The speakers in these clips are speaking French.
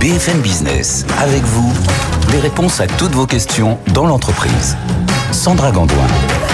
BFM Business, avec vous, les réponses à toutes vos questions dans l'entreprise. Sandra Gandoin.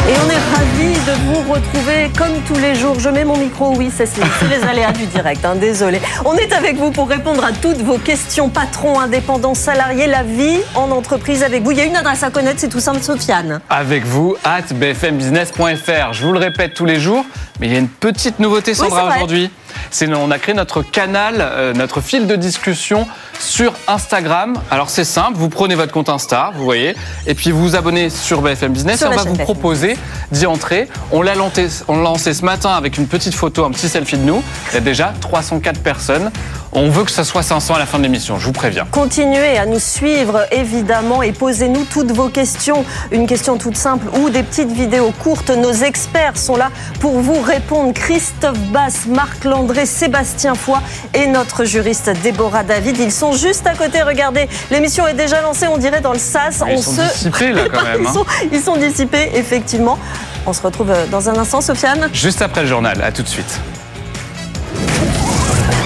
Et on est ravis de vous retrouver comme tous les jours. Je mets mon micro, oui, c'est les aléas du direct, hein, désolé. On est avec vous pour répondre à toutes vos questions, patron, indépendant, salarié, la vie en entreprise avec vous. Il y a une adresse à connaître, c'est tout simple, Sofiane. Avec vous, at bfmbusiness.fr. Je vous le répète tous les jours, mais il y a une petite nouveauté, Sandra, aujourd'hui. C'est on a créé notre canal, euh, notre fil de discussion sur Instagram. Alors c'est simple, vous prenez votre compte Insta, vous voyez, et puis vous vous abonnez sur BFM Business et on va vous proposer d'y entrer. On l'a lancé, lancé ce matin avec une petite photo, un petit selfie de nous. Il y a déjà 304 personnes. On veut que ce soit 500 à la fin de l'émission, je vous préviens. Continuez à nous suivre évidemment et posez-nous toutes vos questions. Une question toute simple ou des petites vidéos courtes. Nos experts sont là pour vous répondre. Christophe Bass, Marc Landré, Sébastien Foy et notre juriste Déborah David. Ils sont juste à côté. Regardez, l'émission est déjà lancée, on dirait dans le SAS. Ils sont dissipés là quand même. ils, hein. sont, ils sont dissipés effectivement. On se retrouve dans un instant, Sofiane. Juste après le journal. À tout de suite.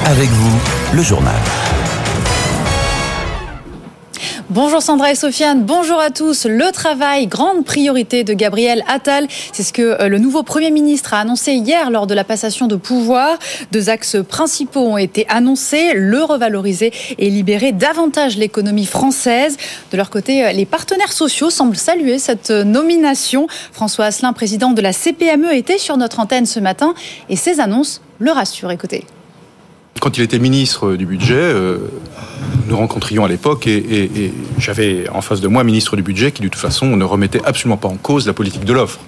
Avec vous, le journal. Bonjour Sandra et Sofiane, bonjour à tous. Le travail, grande priorité de Gabriel Attal. C'est ce que euh, le nouveau Premier ministre a annoncé hier lors de la passation de pouvoir. Deux axes principaux ont été annoncés, le revaloriser et libérer davantage l'économie française. De leur côté, euh, les partenaires sociaux semblent saluer cette nomination. François Asselin, président de la CPME, était sur notre antenne ce matin et ces annonces le rassurent. Écoutez. Quand il était ministre du budget, euh, nous rencontrions à l'époque et, j'avais en face de moi un ministre du budget qui de toute façon ne remettait absolument pas en cause la politique de l'offre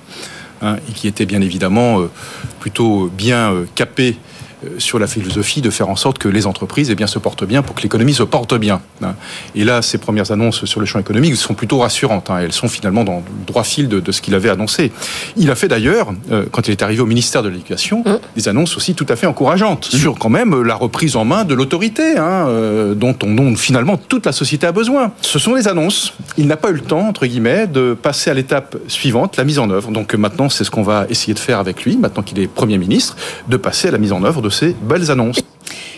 hein, et qui était bien évidemment euh, plutôt bien euh, capé sur la philosophie de faire en sorte que les entreprises eh bien, se portent bien pour que l'économie se porte bien. Hein. Et là, ces premières annonces sur le champ économique sont plutôt rassurantes. Hein. Elles sont finalement dans le droit fil de, ce qu'il avait annoncé. Il a fait d'ailleurs, euh, quand il est arrivé au ministère de l'Éducation, mmh. des annonces aussi tout à fait encourageantes mmh. sur quand même la reprise en main de l'autorité, hein, euh, dont, on, dont finalement toute la société a besoin. Ce sont des annonces. Il n'a pas eu le temps, entre guillemets, de passer à l'étape suivante, la mise en œuvre. Donc maintenant, c'est ce qu'on va essayer de faire avec lui, maintenant qu'il est Premier ministre, de passer à la mise en œuvre de ces belles annonces.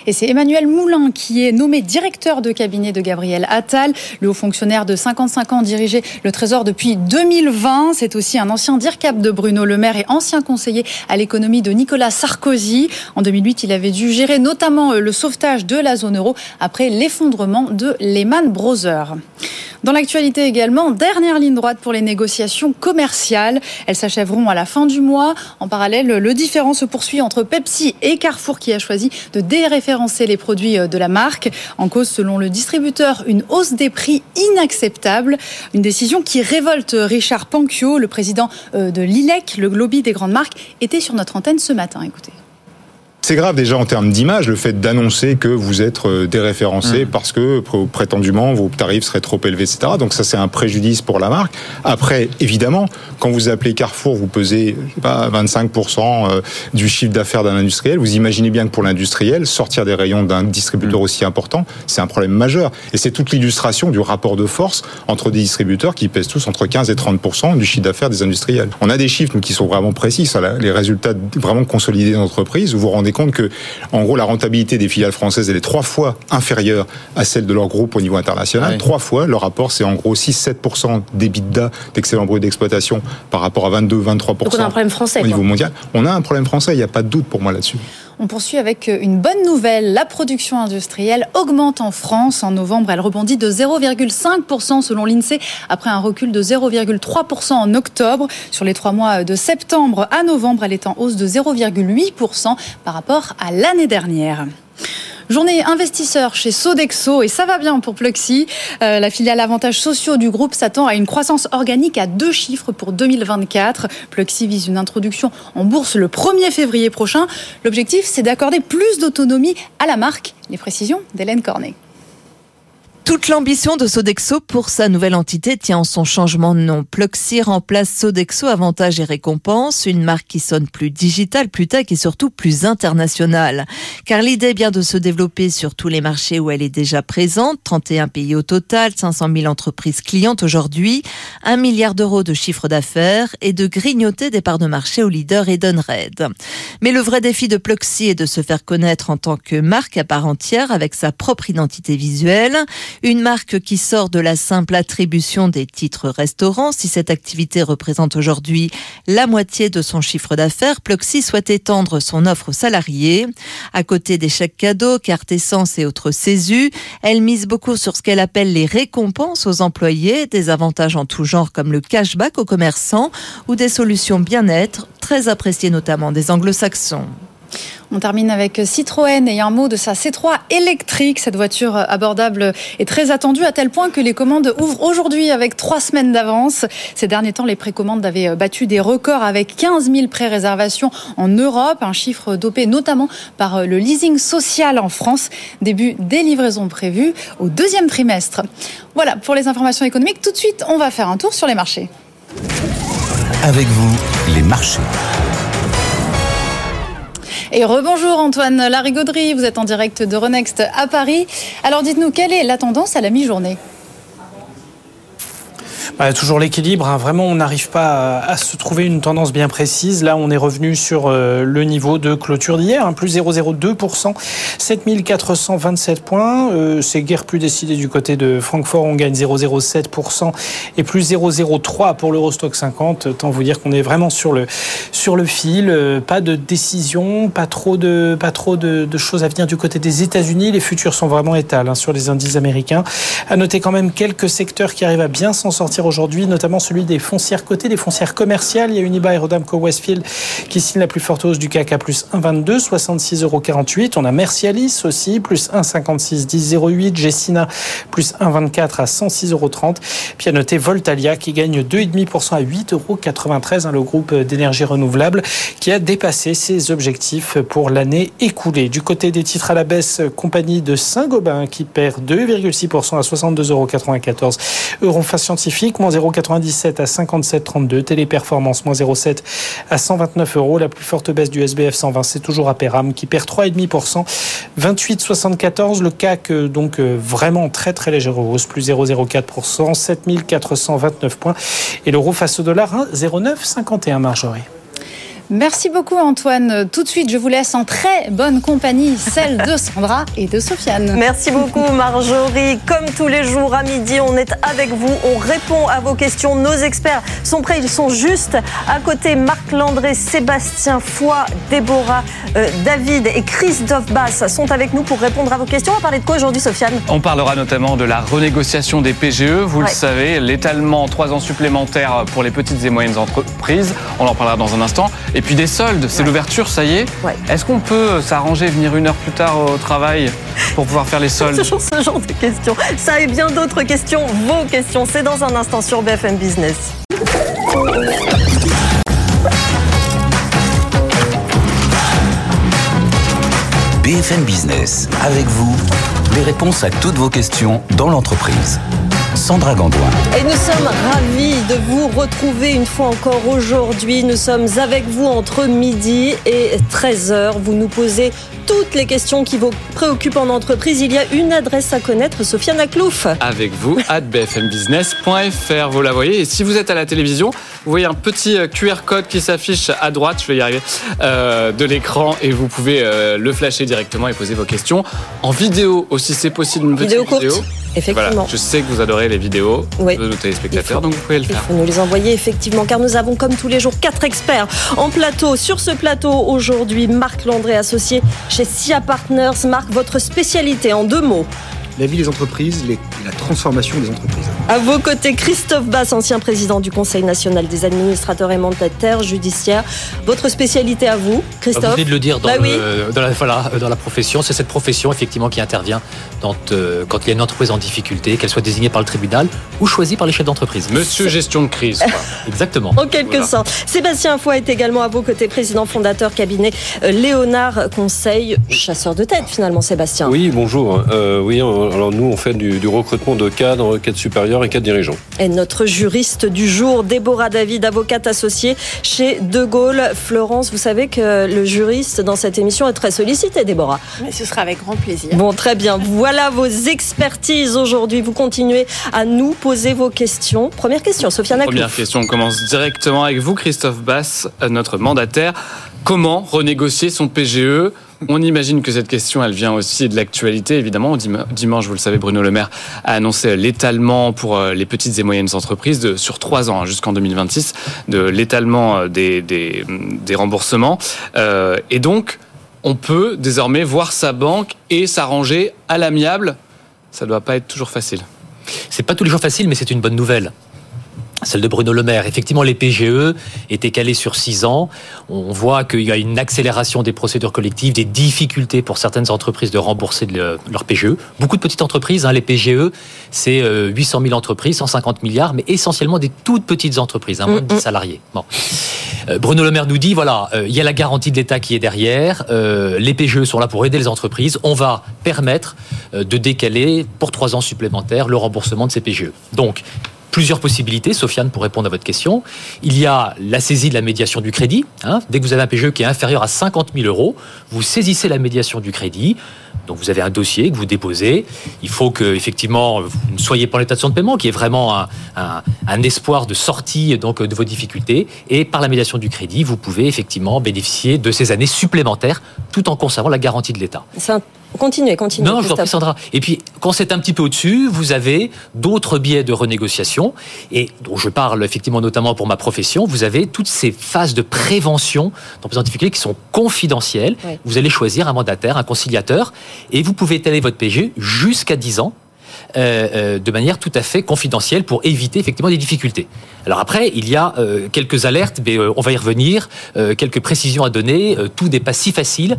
Et c'est Emmanuel Moulin qui est nommé directeur de cabinet de Gabriel Attal. Le haut fonctionnaire de 55 ans dirigeait le Trésor depuis 2020. C'est aussi un ancien DIRCAP de Bruno Le Maire et ancien conseiller à l'économie de Nicolas Sarkozy. En 2008, il avait dû gérer notamment euh, le sauvetage de la zone euro après l'effondrement de Lehman Brothers. Dans l'actualité également, dernière ligne droite pour les négociations commerciales. Elles s'achèveront à la fin du mois. En parallèle, le différent se poursuit entre Pepsi et Carrefour qui a choisi de déréférer les produits euh, de la marque. En cause, selon le distributeur, une hausse des prix inacceptable. Une décision qui révolte Richard Panquio, le président euh, de l'ILEC, le lobby des grandes marques, était sur notre antenne ce matin. Écoutez. C'est grave déjà en termes d'image, le fait d'annoncer que vous êtes euh, déréférencé mmh. parce que prétendument vos tarifs seraient trop élevés, etc. Donc ça c'est un préjudice pour la marque. Après, évidemment, quand vous appelez Carrefour, vous pesez je sais pas 25% euh, du chiffre d'affaires d'un industriel. Vous imaginez bien que pour l'industriel, sortir des rayons d'un distributeur mmh. aussi important, c'est un problème majeur. Et c'est toute l'illustration du rapport de force entre des distributeurs qui pèsent tous entre 15 et 30% du chiffre d'affaires des industriels. On a des chiffres qui sont vraiment précis, ça, les résultats vraiment consolidés d'entreprise. Vous vous rendez compte que, en gros, la rentabilité des filiales françaises, elle est trois fois inférieure à celle de leur groupe au niveau international. Trois fois. Le rapport, c'est en gros 6-7% d'EBITDA, d'excellent bruit d'exploitation, par rapport à 22-23% on a un problème français, au niveau mondial. On a un problème français, il n'y a pas de doute pour moi là-dessus. On poursuit avec une bonne nouvelle. La production industrielle augmente en France. En novembre, elle rebondit de 0,5% selon l'INSEE après un recul de 0,3% en octobre. Sur les trois mois de septembre à novembre, elle est en hausse de 0,8% par rapport à l'année dernière. Journée investisseur chez Sodexo et ça va bien pour Pluxee. Euh, la filiale avantages sociaux du groupe s'attend à une croissance organique à deux chiffres pour 2024. Pluxee vise une introduction en bourse le 1er février prochain. L'objectif, c'est d'accorder plus d'autonomie à la marque. Les précisions d'Hélène Cornet. Toute l'ambition de Sodexo pour sa nouvelle entité tient en son changement de nom. Pluxy remplace Sodexo Avantages et Récompenses, une marque qui sonne plus digitale, plus tech et surtout plus internationale. Car l'idée bien de se développer sur tous les marchés où elle est déjà présente, 31 pays au total, 500 000 entreprises clientes aujourd'hui, 1 milliard d'euros de chiffre d'affaires et de grignoter des parts de marché au leader Edenred. Mais le vrai défi de Pluxy est de se faire connaître en tant que marque à part entière avec sa propre identité visuelle. Une marque qui sort de la simple attribution des titres restaurants. Si cette activité représente aujourd'hui la moitié de son chiffre d'affaires, Pluxy souhaite étendre son offre aux salariés. À côté des chèques cadeaux, cartes essence et autres CESU, elle mise beaucoup sur ce qu'elle appelle les récompenses aux employés, des avantages en tout genre comme le cashback aux commerçants ou des solutions bien-être, très appréciées notamment des anglo-saxons. On termine avec Citroën et un mot de sa C3 électrique. Cette voiture abordable est très attendue à tel point que les commandes ouvrent aujourd'hui avec trois semaines d'avance. Ces derniers temps, les précommandes avaient battu des records avec 15 000 pré-réservations en Europe, un chiffre dopé notamment par le leasing social en France. Début des livraisons prévues au deuxième trimestre. Voilà pour les informations économiques. Tout de suite, on va faire un tour sur les marchés. Avec vous, les marchés. Et rebonjour Antoine Larigauderie, vous êtes en direct de Renext à Paris. Alors dites-nous, quelle est la tendance à la mi-journée? Bah, toujours l'équilibre. Hein. Vraiment, on n'arrive pas à, se trouver une tendance bien précise. Là, on est revenu sur euh, le niveau de clôture d'hier, hein, plus 0,02%, 7427 points. Euh, c'est guère plus décidé du côté de Francfort. On gagne 0,07% et plus 0,03 pour l'Eurostock 50. Tant vous dire qu'on est vraiment sur le, sur le fil. Euh, pas de décision, pas trop, de, pas trop de, choses à venir du côté des États-Unis. Les futurs sont vraiment étals hein, sur les indices américains. À noter quand même quelques secteurs qui arrivent à bien s'en sortir aujourd'hui, notamment celui des foncières cotées, des foncières commerciales. Il y a Unibail Rodamco Westfield qui signe la plus forte hausse du CAC à plus 1,22, 66,48 euros. On a Mercialis aussi, plus 1,56, 10,08. Gessina, plus 1,24 à 106,30 euros. Puis à noter Voltalia qui gagne 2,5% à 8,93 euros. Hein, le groupe d'énergie renouvelable qui a dépassé ses objectifs pour l'année écoulée. Du côté des titres à la baisse, compagnie de Saint-Gobain qui perd 2,6% à 62,94 euros. Scientifique moins 0,97 à 57,32. Téléperformance, moins 0,7 à 129 euros. La plus forte baisse du SBF 120, c'est toujours Aperam qui perd 3,5%, 28,74. Le CAC, euh, donc euh, vraiment très très légère hausse, plus 0,04%, 7429 points. Et l'euro face au dollar, 0,951 Marjorie. Merci beaucoup Antoine. Tout de suite, je vous laisse en très bonne compagnie, celle de Sandra et de Sofiane. Merci beaucoup Marjorie. Comme tous les jours à midi, on est avec vous, on répond à vos questions. Nos experts sont prêts, ils sont juste à côté. Marc Landré, Sébastien Foy, Déborah, euh, David et Christophe Bass sont avec nous pour répondre à vos questions. On va parler de quoi aujourd'hui Sofiane? On parlera notamment de la renégociation des PGE. Vous le savez, l'étalement trois ans supplémentaires pour les petites et moyennes entreprises. On en parlera dans un instant. Et puis des soldes, c'est l'ouverture, ça y est. Est-ce qu'on peut s'arranger, venir une heure plus tard au travail pour pouvoir faire les soldes Toujours ce genre de questions. Ça et bien d'autres questions, vos questions, c'est dans un instant sur BFM Business. BFM Business, avec vous, les réponses à toutes vos questions dans l'entreprise. Sandra Gandoin. Et nous sommes ravis de vous retrouver une fois encore aujourd'hui. Nous sommes avec vous entre midi et 13h. Vous nous posez toutes les questions qui vous préoccupent en entreprise. Il y a une adresse à connaître, Sofiane Aklouf. Avec vous, at bfmbusiness.fr. Vous la voyez. Et si vous êtes à la télévision, vous voyez un petit euh, QR code qui s'affiche à droite, je vais y arriver, euh, de l'écran. Et vous pouvez euh, le flasher directement et poser vos questions en vidéo aussi, c'est possible. Une petite vidéo courte. Effectivement. Je sais que vous adorez les vidéos de nos téléspectateurs, donc vous pouvez le faire. Il faut nous les envoyer effectivement, car nous avons comme tous les jours quatre experts en plateau. Sur ce plateau aujourd'hui, Marc Landré, associé chez SIA Partners. Marc, votre spécialité en deux mots La vie des entreprises, la transformation des entreprises. À vos côtés, Christophe Bass, ancien président du Conseil national des administrateurs et mandataires judiciaires. Votre spécialité à vous, Christophe Vous venez de le dire dans, bah dans, la, voilà, dans la profession. C'est cette profession, effectivement, qui intervient quand, euh, quand il y a une entreprise en difficulté, qu'elle soit désignée par le tribunal ou choisie par les chefs d'entreprise. Monsieur gestion de crise. Exactement. En quelque sorte. Sébastien Foy est également à vos côtés, président fondateur cabinet euh, Léonard Conseil, chasseur de tête finalement, Sébastien. Oui, bonjour. Euh, oui, alors nous, on fait du, du recrutement de cadres, cadres supérieurs et quatre dirigeants. Et notre juriste du jour, Déborah David, avocate associée chez De Gaulle. Florence, vous savez que le juriste dans cette émission est très sollicité, Déborah. Mais ce sera avec grand plaisir. Bon, très bien. Voilà vos expertises aujourd'hui. Vous continuez à nous poser vos questions. Première question, Sofiane. Première question, on commence directement avec vous, Christophe Bass, notre mandataire. Comment renégocier son PGE on imagine que cette question, elle vient aussi de l'actualité, évidemment. Dimanche, vous le savez, Bruno Le Maire a annoncé l'étalement pour euh, les petites et moyennes entreprises de, sur trois ans, hein, jusqu'en 2026, de l'étalement euh, des, des, remboursements. Euh, et donc, on peut désormais voir sa banque et s'arranger à l'amiable. Ça ne doit pas être toujours facile. C'est pas tous les jours facile, mais c'est une bonne nouvelle celle de Bruno Le Maire. Effectivement, les PGE étaient calés sur six ans. On voit qu'il y a une accélération des procédures collectives, des difficultés pour certaines entreprises de rembourser leur PGE. Beaucoup de petites entreprises, hein, les PGE, c'est 800 euh, 000 entreprises, 150 milliards, mais essentiellement des toutes petites entreprises, hein, moins de 10 salariés. Bon. Euh, Bruno Le Maire nous dit, voilà, euh, il y a la garantie de l'État qui est derrière, les PGE sont là pour aider les entreprises, on va permettre de décaler pour trois ans supplémentaires le remboursement de ces PGE. Donc, plusieurs possibilités, Sofiane, pour répondre à votre question. Il y a la saisie de la médiation du crédit. Hein. Dès que vous avez un PGE qui est inférieur à 50 000 euros, vous saisissez la médiation du crédit. Donc vous avez un dossier que vous déposez. Il faut que effectivement vous ne soyez pas en état de de paiement, qui est vraiment un, un, espoir de sortie donc de vos difficultés. Et par la médiation du crédit, vous pouvez effectivement bénéficier de ces années supplémentaires, tout en conservant la garantie de l'État. Continuez, continuez. Non, je vous en prie, Sandra. Et puis, quand c'est un petit peu au-dessus, vous avez d'autres biais de renégociation. Et dont je parle effectivement notamment pour ma profession. Vous avez toutes ces phases de prévention dans difficultés qui sont confidentielles. Vous allez choisir un mandataire, un conciliateur, et vous pouvez étaler votre PG jusqu'à 10 ans euh, euh, de manière tout à fait confidentielle pour éviter effectivement des difficultés. Alors après, il y a euh, quelques alertes, mais on va y revenir, quelques précisions à donner. tout n'est pas si facile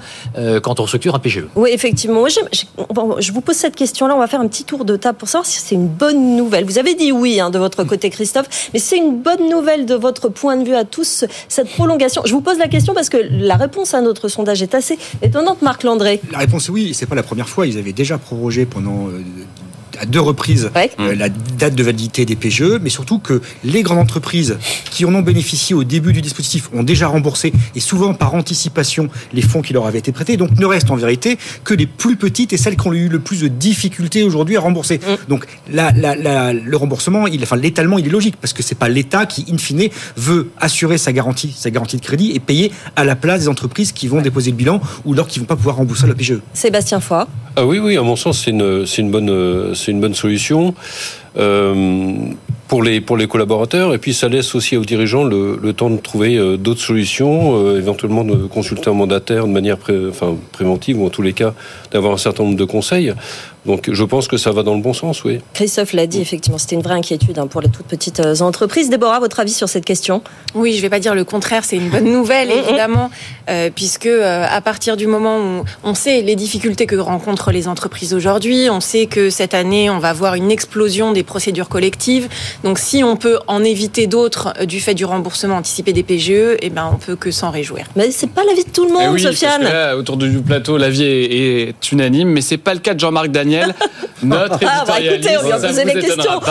quand on structure un PGE. Oui, effectivement. je, vous pose cette question-là. On va faire un petit tour de table pour savoir si c'est une bonne nouvelle. Vous avez dit oui hein, de votre côté, Christophe, mais c'est une bonne nouvelle de votre point de vue à tous cette prolongation. Je vous pose la question parce que la réponse à notre sondage est assez étonnante, Marc Landré. La réponse est oui. C'est pas la première fois. Ils avaient déjà prorogé pendant à deux reprises euh, la date de validité des PGE, mais surtout que les grandes entreprises qui en ont bénéficié au début du dispositif ont déjà remboursé et souvent par anticipation les fonds qui leur avaient été prêtés. Donc ne restent en vérité que les plus petites et celles qui ont eu le plus de difficultés aujourd'hui à rembourser. Mm. Donc la, le remboursement, il, enfin l'étalement, il est logique parce que c'est pas l'État qui, in fine, veut assurer sa garantie, sa garantie de crédit et payer à la place des entreprises qui vont déposer le bilan ou alors qui vont pas pouvoir rembourser le PGE. Sébastien Foy. Ah oui, oui, à mon sens, c'est une, une bonne c'est une bonne solution. Euh, pour les, collaborateurs, et puis ça laisse aussi aux dirigeants le, temps de trouver euh, d'autres solutions, euh, éventuellement de consulter un mandataire de manière préventive, ou en tous les cas d'avoir un certain nombre de conseils. Donc je pense que ça va dans le bon sens, oui. Christophe l'a dit, effectivement, c'était une vraie inquiétude hein, pour les toutes petites euh, entreprises. Déborah, votre avis sur cette question? Oui, je ne vais pas dire le contraire, c'est une bonne nouvelle, mm, mm. évidemment, euh, puisque euh, à partir du moment où on sait les difficultés que rencontrent les entreprises aujourd'hui, on sait que cette année, on va voir une explosion des procédures collectives. Donc si on peut en éviter d'autres du fait du remboursement anticipé des PGE, eh ben, on peut que s'en réjouir. Mais c'est pas l'avis de tout le monde, eh oui, Sofiane. là, autour du plateau, l'avis est, est unanime, mais c'est pas le cas de Jean-Marc Daniel notre ah, bah, écoutez, on lui a posé les questions.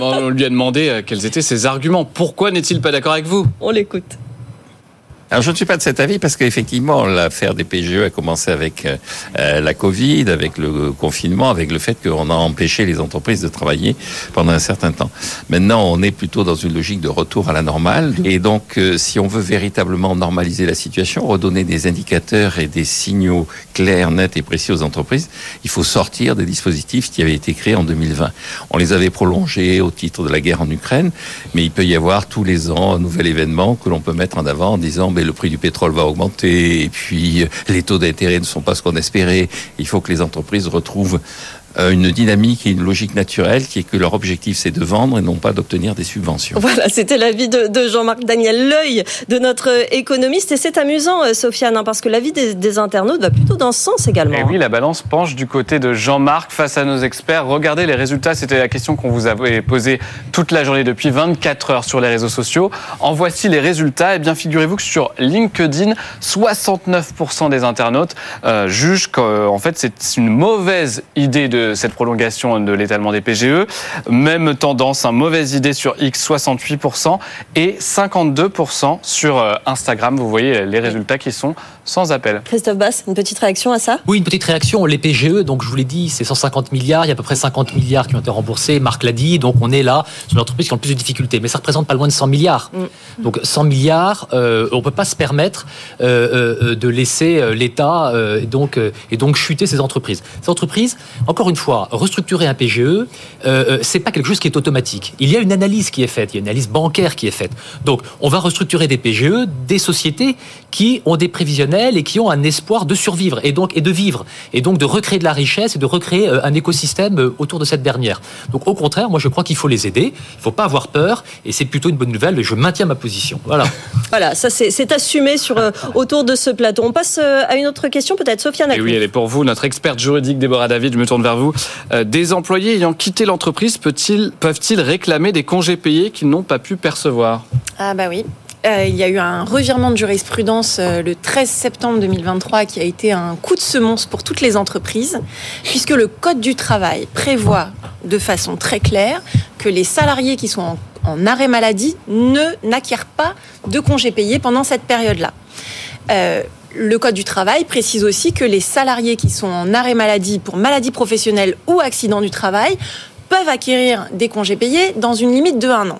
on lui a demandé euh, quels étaient ses arguments. Pourquoi n'est-il pas d'accord avec vous? On l'écoute. Alors je ne suis pas de cet avis parce qu'effectivement l'affaire des PGE a commencé avec euh, euh, la Covid, avec le confinement, avec le fait qu'on a empêché les entreprises de travailler pendant un certain temps. Maintenant on est plutôt dans une logique de retour à la normale et donc euh, si on veut véritablement normaliser la situation, redonner des indicateurs et des signaux clairs, nets et précis aux entreprises, il faut sortir des dispositifs qui avaient été créés en 2020. On les avait prolongés au titre de la guerre en Ukraine, mais il peut y avoir tous les ans un nouvel événement que l'on peut mettre en avant en disant le prix du pétrole va augmenter, et puis les taux d'intérêt ne sont pas ce qu'on espérait. Il faut que les entreprises retrouvent une dynamique et une logique naturelle qui est que leur objectif c'est de vendre et non pas d'obtenir des subventions. Voilà, c'était l'avis de, de Jean-Marc Daniel, l'œil de notre économiste. Et c'est amusant, euh, Sofiane, hein, parce que l'avis des, des, internautes va plutôt dans ce sens également. Et oui, la balance penche du côté de Jean-Marc face à nos experts. Regardez les résultats, c'était la question qu'on vous avait posée toute la journée depuis 24 heures sur les réseaux sociaux. En voici les résultats. Et eh bien, figurez-vous que sur LinkedIn, 69% des internautes euh, jugent qu'en fait c'est une mauvaise idée de cette prolongation de l'étalement des PGE. Même tendance, une mauvaise idée sur X, 68% et 52% sur euh, Instagram. Vous voyez les résultats qui sont sans appel. Christophe Bass, une petite réaction à ça? Oui, une petite réaction. Les PGE, donc je vous l'ai dit, c'est 150 milliards. Il y a à peu près 50 milliards qui ont été remboursés. Marc l'a dit, donc on est là sur l'entreprise qui a le plus de difficultés. Mais ça représente pas loin de 100 milliards. Mm. Donc 100 milliards, euh, on peut pas se permettre euh, euh, de laisser l'État euh, et donc et donc chuter ces entreprises. Ces entreprises, encore une fois, restructurer un PGE, euh, c'est pas quelque chose qui est automatique. Il y a une analyse qui est faite, il y a une analyse bancaire qui est faite. Donc on va restructurer des PGE, des sociétés qui ont des prévisionnels et qui ont un espoir de survivre et donc et de vivre et donc de recréer de la richesse et de recréer un écosystème autour de cette dernière. Donc au contraire, moi je crois qu'il faut les aider, il faut pas avoir peur et c'est plutôt une bonne nouvelle. Et je maintiens ma position. Voilà. voilà, ça c'est assumé sur autour de ce plateau. On passe euh, à une autre question, peut-être, Sofiane. Et oui, elle est pour vous, notre experte juridique Déborah David. Je me tourne vers vous. Euh, des employés ayant quitté l'entreprise peuvent-ils réclamer des congés payés qu'ils n'ont pas pu percevoir? Ah bah oui. Euh, il y a eu un revirement de jurisprudence euh, le 13 septembre 2023 qui a été un coup de semonce pour toutes les entreprises, puisque le Code du travail prévoit de façon très claire que les salariés qui sont en, arrêt maladie ne n'acquièrent pas de congés payés pendant cette période-là. Euh, le Code du travail précise aussi que les salariés qui sont en arrêt maladie pour maladie professionnelle ou accident du travail peuvent acquérir des congés payés dans une limite de un an.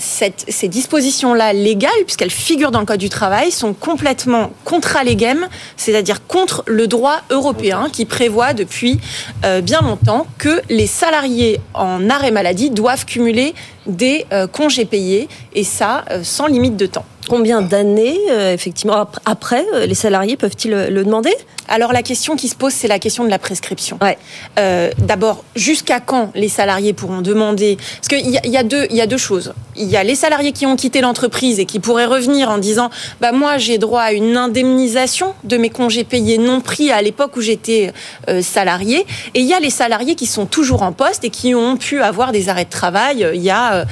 Cette, ces dispositions-là légales, puisqu'elles figurent dans le Code du travail, sont complètement contra legem, c'est-à-dire contre le droit européen qui prévoit depuis euh, bien longtemps que les salariés en arrêt maladie doivent cumuler des euh, congés payés, et ça euh, sans limite de temps. Combien d'années, euh, effectivement, après, euh, les salariés peuvent-ils le, le, demander? Alors la question qui se pose, c'est la question de la prescription. Ouais. Euh, D'abord, jusqu'à quand les salariés pourront demander? Parce qu'il y, y, a deux, il y a deux choses. Il y a les salariés qui ont quitté l'entreprise et qui pourraient revenir en disant, bah moi j'ai droit à une indemnisation de mes congés payés non pris à l'époque où j'étais euh, salarié. Et il y a les salariés qui sont toujours en poste et qui ont pu avoir des arrêts de travail il y a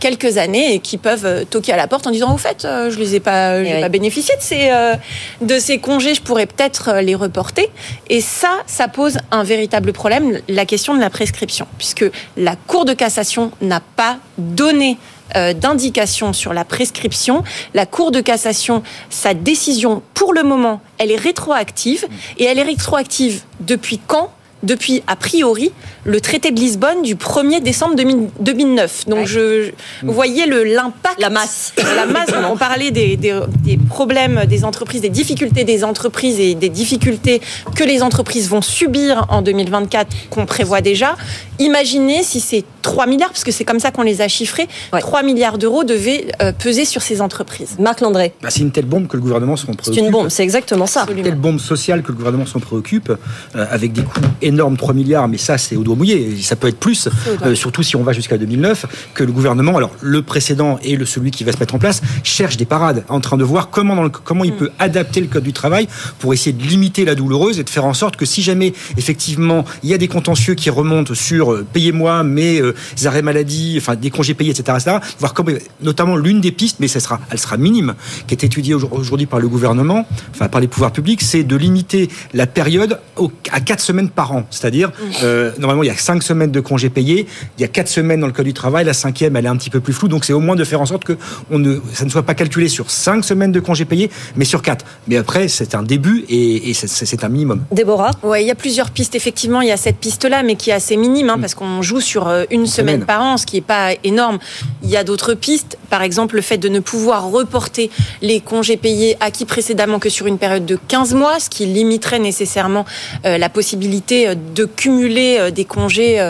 quelques années et qui peuvent toquer à la porte en disant, au fait euh, je les ai pas, j'ai oui. pas bénéficié de ces euh, de ces congés, je pourrais peut-être euh, les reporter. Et ça, ça pose un véritable problème, la question de la prescription, puisque la Cour de cassation n'a pas donné euh, d'indication sur la prescription. La Cour de cassation, sa décision, pour le moment, elle est rétroactive. Et elle est rétroactive depuis quand? Depuis, a priori, le traité de Lisbonne du 1er décembre 2009. Donc, ouais. je, vous voyez l'impact. La masse. La masse. on parlait des, des, des, problèmes des entreprises, des difficultés des entreprises et des difficultés que les entreprises vont subir en 2024 qu'on prévoit déjà. Imaginez si c'est 3 milliards, parce que c'est comme ça qu'on les a chiffrés, ouais. 3 milliards d'euros devaient euh, peser sur ces entreprises. Marc Landré. Bah, c'est une telle bombe que le gouvernement s'en préoccupe. C'est une bombe, c'est exactement ça. C'est une telle bombe sociale que le gouvernement s'en préoccupe, euh, avec des coûts énorme, 3 milliards, mais ça c'est au doigt mouillé, ça peut être plus, euh, surtout si on va jusqu'à 2009, que le gouvernement, alors le précédent et le celui qui va se mettre en place, cherche des parades, en train de voir comment, dans le, comment il mm. peut adapter le code du travail pour essayer de limiter la douloureuse et de faire en sorte que si jamais effectivement il y a des contentieux qui remontent sur euh, payez-moi mes euh, arrêts maladie, enfin des congés payés, etc., etc., voir comment, notamment l'une des pistes, mais ça sera, elle sera minime, qui est étudiée aujourd'hui par le gouvernement, enfin par les pouvoirs publics, c'est de limiter la période au, à 4 semaines par an, c'est-à-dire euh, normalement, il y a cinq semaines de congés payés. Il y a quatre semaines dans le code du travail. La cinquième, elle est un petit peu plus floue. Donc, c'est au moins de faire en sorte que on ne, ça ne soit pas calculé sur cinq semaines de congés payés, mais sur quatre. Mais après, c'est un début et, et c'est un minimum. Déborah? Ouais, il y a plusieurs pistes. Effectivement, il y a cette piste-là, mais qui est assez minime, hein, parce qu'on joue sur euh, une semaine par an, ce qui n'est pas énorme. Il y a d'autres pistes, par exemple le fait de ne pouvoir reporter les congés payés acquis précédemment que sur une période de 15 mois, ce qui limiterait nécessairement la possibilité de cumuler des congés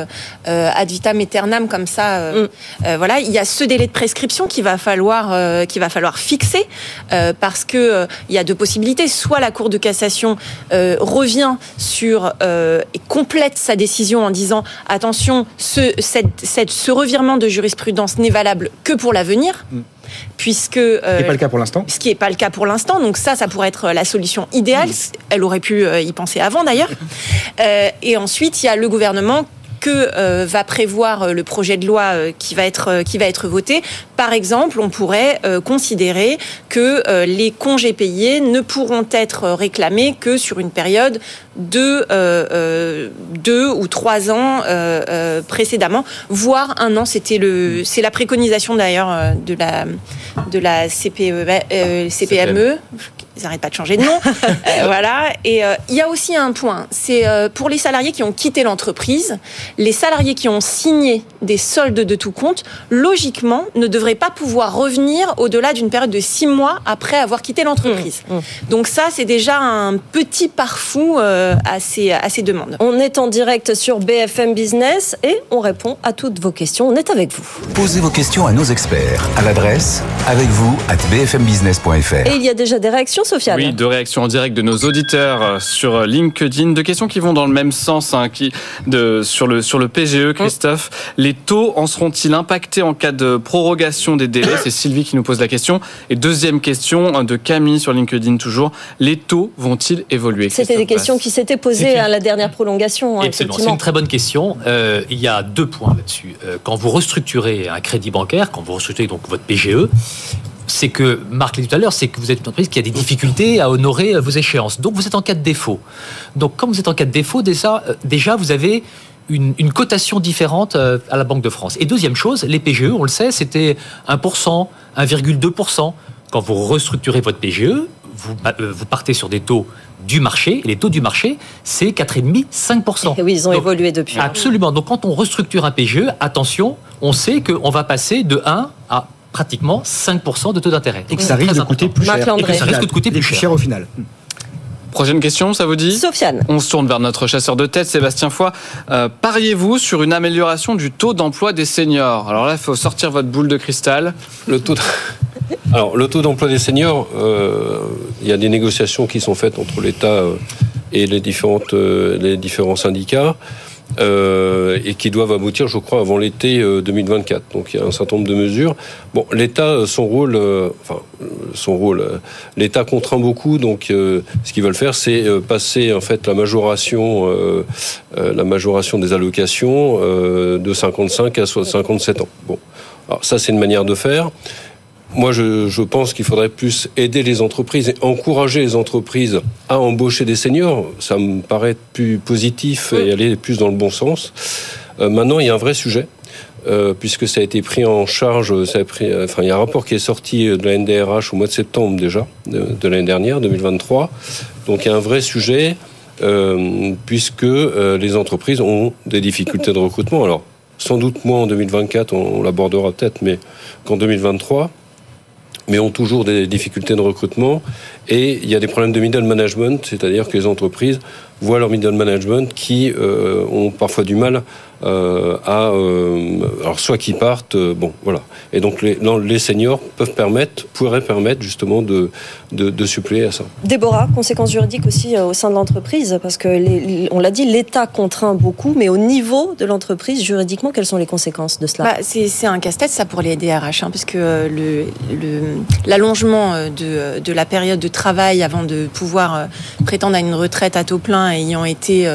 ad vitam aeternam comme ça. Mm. voilà, il y a ce délai de prescription qu'il va falloir, qu'il va falloir fixer parce que il y a deux possibilités. Soit la Cour de cassation revient sur et complète sa décision en disant attention, ce, cette, ce revirement de jurisprudence n'est valable que pour l'avenir. Mm. Puisque, euh, ce qui n'est pas le cas pour l'instant. Ce qui n'est pas le cas pour l'instant. Donc ça, ça pourrait être la solution idéale. Mm. Elle aurait pu euh, y penser avant d'ailleurs. Euh, et ensuite, il y a le gouvernement que euh, va prévoir euh, le projet de loi euh, qui va être qui va être voté. Par exemple, on pourrait considérer que les congés payés ne pourront être réclamés que sur une période de deux ou trois ans précédemment, voire un an. C'était le c'est la préconisation d'ailleurs de la de la CPE, CPME ils n'arrêtent pas de changer de nom. Euh, voilà. Et euh, il y a aussi un point, c'est euh, pour les salariés qui ont quitté l'entreprise, les salariés qui ont signé des soldes de tout compte, logiquement, ne devraient pas pouvoir revenir au-delà d'une période de six mois après avoir quitté l'entreprise. Mmh, mmh. Donc ça, c'est déjà un petit parfou à ces, à ces demandes. On est en direct sur BFM Business et on répond à toutes vos questions. On est avec vous. Posez vos questions à nos experts à l'adresse avec vous at bfmbusiness.fr. Et il y a déjà des réactions oui, deux réactions en direct de nos auditeurs euh, sur euh, LinkedIn. Deux questions qui vont dans le même sens hein, qui, de, sur, le, sur le PGE, Christophe. Les taux en seront-ils impactés en cas de prorogation des délais? C'est Sylvie qui nous pose la question. Et deuxième question euh, de Camille sur LinkedIn toujours. Les taux vont-ils évoluer C'était des questions qui s'étaient posées à la dernière prolongation. Hein, c'est une très bonne question. il y a deux points là-dessus. quand vous restructurez un crédit bancaire, quand vous restructurez donc votre PGE, c'est que, Marc l'a dit tout à l'heure, c'est que vous êtes une entreprise qui a des difficultés à honorer euh, vos échéances. Donc vous êtes en cas de défaut. Donc quand vous êtes en cas de défaut, déjà, euh, déjà vous avez une, cotation différente euh, à la Banque de France. Et deuxième chose, les PGE, on le sait, c'était 1%, 1,2%. Quand vous restructurez votre PGE, vous, vous partez sur des taux du marché. Et les taux du marché, c'est 4,5, 5%. Et oui, ils ont évolué depuis. Absolument. Donc quand on restructure un PGE, attention, on sait qu'on va passer de 1 à pratiquement 5% de taux d'intérêt. Et que ça risque de coûter plus cher. Et que ça risque de coûter plus cher. au final. Prochaine question, ça vous dit? Sofiane. On se tourne vers notre chasseur de tête, Sébastien Foy. Euh, pariez-vous sur une amélioration du taux d'emploi des seniors? Alors là, il faut sortir votre boule de cristal. Le taux Alors, le taux d'emploi des seniors, euh, il y a des négociations qui sont faites entre l'État euh, et les, différentes, les différents syndicats. Euh, et qui doivent aboutir, je crois, avant l'été 2024. Euh, Donc il y a un certain nombre de mesures. Bon, l'État, euh, son rôle, enfin son rôle, l'État contraint beaucoup. Donc ce qu'ils veulent faire, c'est passer en fait la majoration, la majoration des allocations de 55 à 57 ans. Bon, alors ça c'est une manière de faire. Moi, je, pense qu'il faudrait plus aider les entreprises et encourager les entreprises à embaucher des seniors. Ça me paraît plus positif et aller plus dans le bon sens. Euh, maintenant, il y a un vrai sujet. Euh, puisque ça a été pris en charge, ça a pris, enfin, il y a un rapport qui est sorti de la NDRH au mois de septembre déjà, de, l'année dernière, 2023. Donc il y a un vrai sujet, euh, puisque les entreprises ont des difficultés de recrutement. Alors, sans doute moins en 2024, on l'abordera peut-être, mais qu'en 2023, mais ont toujours des difficultés de recrutement. Et il y a des problèmes de middle management, c'est-à-dire que les entreprises voient leur middle management qui euh, ont parfois du mal à euh, alors soit qui partent bon voilà et donc les, les seniors peuvent permettre pourraient permettre justement de, de, suppléer à ça. Déborah, conséquences juridiques aussi au sein de l'entreprise parce que les, on l'a dit l'État contraint beaucoup mais au niveau de l'entreprise juridiquement quelles sont les conséquences de cela? Bah, c'est, un casse-tête ça pour les DRH hein, parce que le, l'allongement de, de la période de travail avant de pouvoir prétendre à une retraite à taux plein ayant été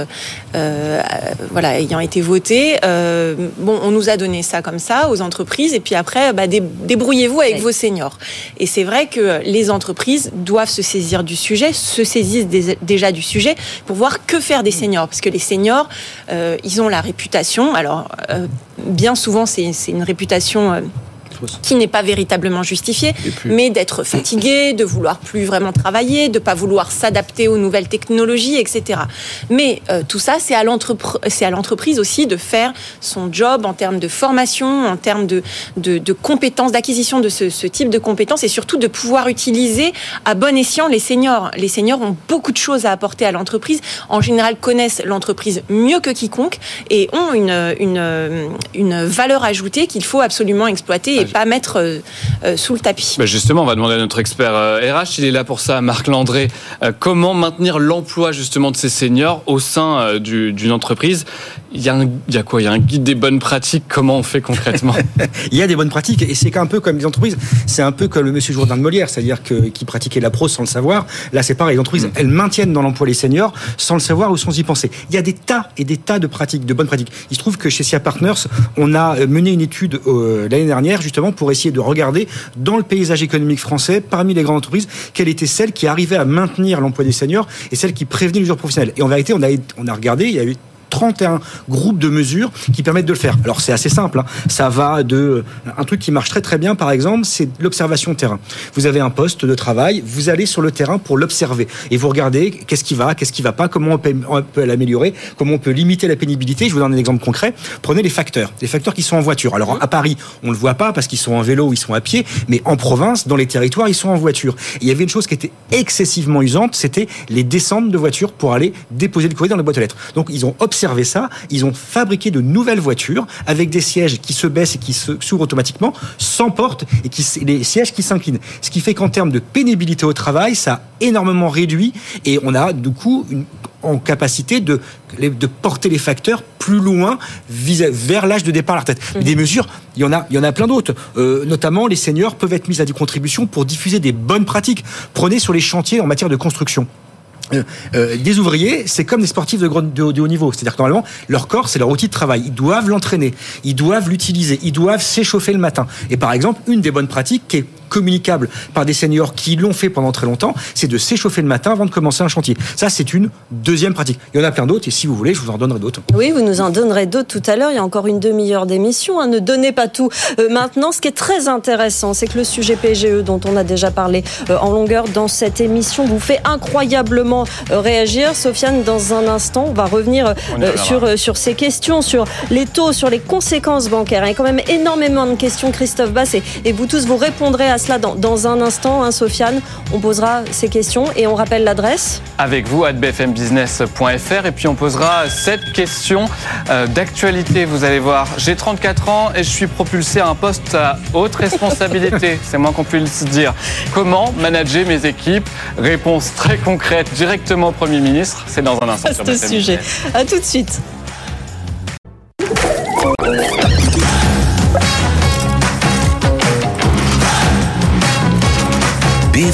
euh, voilà ayant été voté euh, bon, on nous a donné ça comme ça aux entreprises, et puis après, bah, débrouillez-vous avec vos seniors. Et c'est vrai que les entreprises doivent se saisir du sujet, se saisissent déjà du sujet pour voir que faire des seniors, parce que les seniors, euh, ils ont la réputation. Alors, euh, bien souvent, c'est une réputation qui n'est pas véritablement justifié, mais d'être fatigué, de vouloir plus vraiment travailler, de pas vouloir s'adapter aux nouvelles technologies, etc. Mais euh, tout ça, c'est à l'entreprise aussi de faire son job en termes de formation, en termes de, de, compétences, d'acquisition de ce, ce, type de compétences et surtout de pouvoir utiliser à bon escient les seniors. Les seniors ont beaucoup de choses à apporter à l'entreprise. En général, connaissent l'entreprise mieux que quiconque et ont une, une, une valeur ajoutée qu'il faut absolument exploiter et pas mettre euh, euh, sous le tapis. Bah justement, on va demander à notre expert RH, euh, il est là pour ça, Marc Landré, comment maintenir l'emploi justement de ces seniors au sein d'une entreprise il y, a il y, a quoi? Il y a un guide des bonnes pratiques? Comment on fait concrètement? Il y a des bonnes pratiques et c'est un peu comme les entreprises. C'est un peu comme le Monsieur Jourdain de Molière, c'est-à-dire que qui pratiquait la prose sans le savoir. Là, c'est pareil. Les entreprises, mm. elles maintiennent dans l'emploi les seniors sans le savoir ou sans y penser. Il y a des tas et des tas de pratiques, de bonnes pratiques. Il se trouve que chez SIA Partners, on a mené une étude euh, l'année dernière justement pour essayer de regarder dans le paysage économique français, parmi les grandes entreprises, quelle était celle qui arrivait à maintenir l'emploi des seniors et celle qui prévenait les joueurs professionnels. Et en vérité, on a, on a regardé, il y a eu 31 groupes de mesures qui permettent de le faire. Alors c'est assez simple, hein. ça va de un truc qui marche très très bien par exemple, c'est l'observation terrain. Vous avez un poste de travail, vous allez sur le terrain pour l'observer et vous regardez qu'est-ce qui va, qu'est-ce qui va pas, comment on peut, l'améliorer, comment on peut limiter la pénibilité. Je vous donne un exemple concret. Prenez les facteurs, les facteurs qui sont en voiture. Alors à Paris, on le voit pas parce qu'ils sont en vélo, ils sont à pied, mais en province, dans les territoires, ils sont en voiture. il y avait une chose qui était excessivement usante, c'était les descentes de voitures pour aller déposer le courrier dans la boîte aux lettres. Donc ils ont observé observé ça. Ils ont fabriqué de nouvelles voitures avec des sièges qui se baissent et qui s'ouvrent automatiquement, sans porte et qui, les sièges qui s'inclinent. Ce qui fait qu'en termes de pénibilité au travail, ça a énormément réduit et on a du coup une, en capacité de, de porter les facteurs plus loin vers l'âge de départ à la retraite. Mmh. Des mesures, il y en a, il y en a plein d'autres. Euh, notamment, les seniors peuvent être mis à des contributions pour diffuser des bonnes pratiques. Prenez sur les chantiers en matière de construction. Euh, euh, des ouvriers, c'est comme des sportifs de, de, haut niveau. C'est-à-dire que normalement, leur corps, c'est leur outil de travail. Ils doivent l'entraîner, ils doivent l'utiliser, ils doivent s'échauffer le matin. Et par exemple, une des bonnes pratiques qui est communicable par des seniors qui l'ont fait pendant très longtemps, c'est de s'échauffer le matin avant de commencer un chantier. Ça, c'est une deuxième pratique. Il y en a plein d'autres et si vous voulez, je vous en donnerai d'autres. Oui, vous nous en donnerez d'autres tout à l'heure. Il y a encore une demi-heure d'émission. Hein. Ne donnez pas tout. Euh, maintenant, ce qui est très intéressant, c'est que le sujet PGE, dont on a déjà parlé euh, en longueur dans cette émission, vous fait incroyablement euh, réagir. Sofiane, dans un instant, on va revenir sur, sur ces questions, sur les taux, sur les conséquences bancaires. Il y a quand même énormément de questions, Christophe Bass, et, et vous tous, vous répondrez à cela dans, un instant, hein, Sofiane. On posera ces questions et on rappelle l'adresse. Avec vous, à bfmbusiness.fr. Et puis on posera cette question euh, d'actualité. Vous allez voir, j'ai 34 ans et je suis propulsé à un poste à haute responsabilité. C'est moins qu'on puisse dire. Comment manager mes équipes? Réponse très concrète directement au Premier ministre. C'est dans un instant. sur ce sujet. À tout de suite.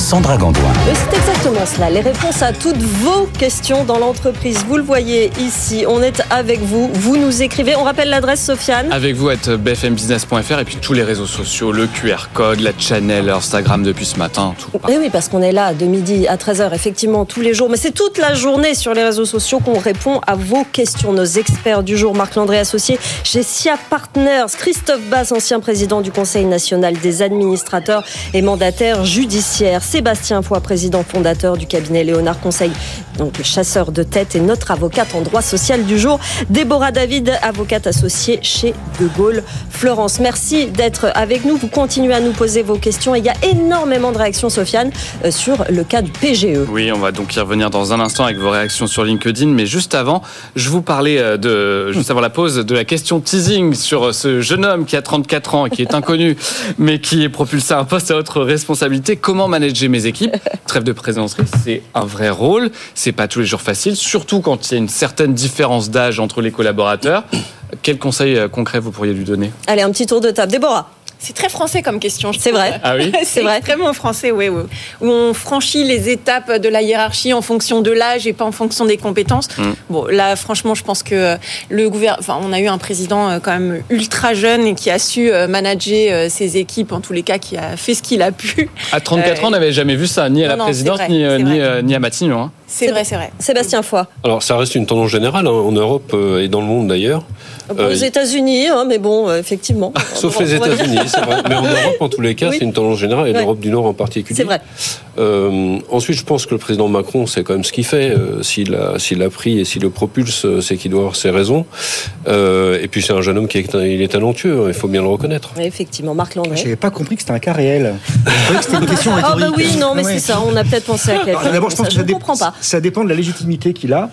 Sandra Gandoin. c'est exactement cela, les réponses à toutes vos questions dans l'entreprise. Vous le voyez ici, on est avec vous, vous nous écrivez. On rappelle l'adresse, Sofiane Avec vous, à bfmbusiness.fr et puis tous les réseaux sociaux, le QR code, la channel, Instagram depuis ce matin, tout. Et oui, parce qu'on est là de midi à 13h, effectivement, tous les jours. Mais c'est toute la journée sur les réseaux sociaux qu'on répond à vos questions. Nos experts du jour, Marc Landré, associé chez SIA Partners, Christophe Bass, ancien président du Conseil national des administrateurs et mandataires judiciaires. Sébastien Foy, président fondateur du cabinet Léonard Conseil, donc chasseur de tête, et notre avocate en droit social du jour, Déborah David, avocate associée chez De Gaulle Florence. Merci d'être avec nous. Vous continuez à nous poser vos questions. il y a énormément de réactions, Sofiane, euh, sur le cas du PGE. Oui, on va donc y revenir dans un instant avec vos réactions sur LinkedIn. Mais juste avant, je vous parlais euh, de, juste avant la pause, de la question teasing sur ce jeune homme qui a 34 ans et qui est inconnu, mais qui est propulsé à un poste à haute responsabilité. Comment manager mes équipes. Trêve de présenterie, c'est un vrai rôle. C'est pas tous les jours facile, surtout quand il y a une certaine différence d'âge entre les collaborateurs. Quels conseils euh, concrets vous pourriez lui donner? Allez, un petit tour de table. Déborah c'est très français comme question. C'est vrai. Ah oui C'est vrai. Extrêmement français, oui, oui. Où on franchit les étapes de la hiérarchie en fonction de l'âge et pas en fonction des compétences. Mm. Bon, là, franchement, je pense que euh, le gouvernement, enfin, on a eu un président euh, quand même ultra jeune et qui a su euh, manager ses équipes, en tous les cas, qui a fait ce qu'il a pu. À 34 ans, on n'avait jamais vu ça, ni à la présidence, ni, ni, à Matignon. Hein. C'est vrai, c'est vrai. Sébastien Foy. Alors, ça reste une tendance générale hein, en Europe euh, et dans le monde d'ailleurs. Bon, aux États-Unis, hein, mais bon, euh, effectivement. Sauf les États-Unis, c'est vrai. Mais en Europe, en tous les cas, oui. c'est une tendance générale et l'Europe du Nord en particulier. C'est vrai. Euh, ensuite, je pense que le président Macron, c'est quand même ce qu'il fait. Euh, s'il a, s'il a pris et s'il le propulse, c'est qu'il doit avoir ses raisons. Euh, et puis, c'est un jeune homme qui est, il est talentueux. Hein, il faut bien le reconnaître. Effectivement, Marc Landry. Je n'avais pas compris que c'était un cas réel. c'était une question Ah bah oui, non, mais c'est ça. On a peut-être pensé à quelque D'abord, je pense que ça, comprends pas. Ça dépend de la légitimité qu'il a.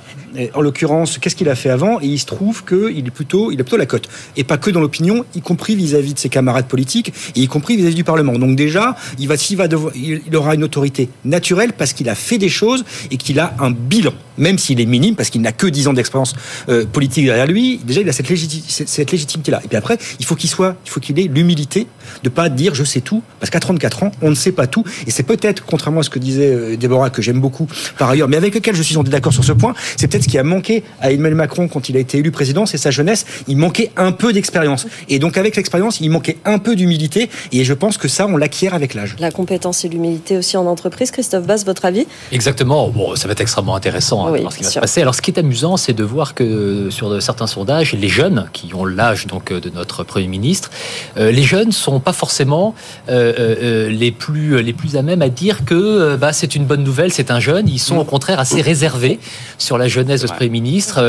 En l'occurrence, qu'est-ce qu'il a fait avant? Et il se trouve qu'il est plutôt, il a plutôt la cote. Et pas que dans l'opinion, y compris vis-à-vis de ses camarades politiques, et y compris vis-à-vis du Parlement. Donc déjà, il va, s'il va il aura une autorité naturelle parce qu'il a fait des choses et qu'il a un bilan, même s'il est minime parce qu'il n'a que 10 ans d'expérience euh, politique derrière lui. Déjà, il a cette, cette légitimité-là. Et puis après, il faut qu'il soit, il faut qu'il ait l'humilité de pas dire je sais tout, parce qu'à 34 ans, on ne sait pas tout. Et c'est peut-être, contrairement à ce que disait euh, Déborah, que j'aime beaucoup par ailleurs, avec lequel je suis en désaccord sur ce point, c'est peut-être ce qui a manqué à Emmanuel Macron quand il a été élu président, c'est sa jeunesse. Il manquait un peu d'expérience. Et donc avec l'expérience, il manquait un peu d'humilité. Et je pense que ça, on l'acquiert avec l'âge. La compétence et l'humilité aussi en entreprise. Christophe Basse, votre avis? Exactement. Bon, ça va être extrêmement intéressant hein, oui, de voir ce qui va se passer. Alors, ce qui est amusant, c'est de voir que sur certains sondages, les jeunes qui ont l'âge donc de notre premier ministre, euh, les jeunes sont pas forcément euh, euh, les plus les plus à même à dire que bah, c'est une bonne nouvelle, c'est un jeune. Ils sont au contraire assez réservés sur la jeunesse de ce premier ministre,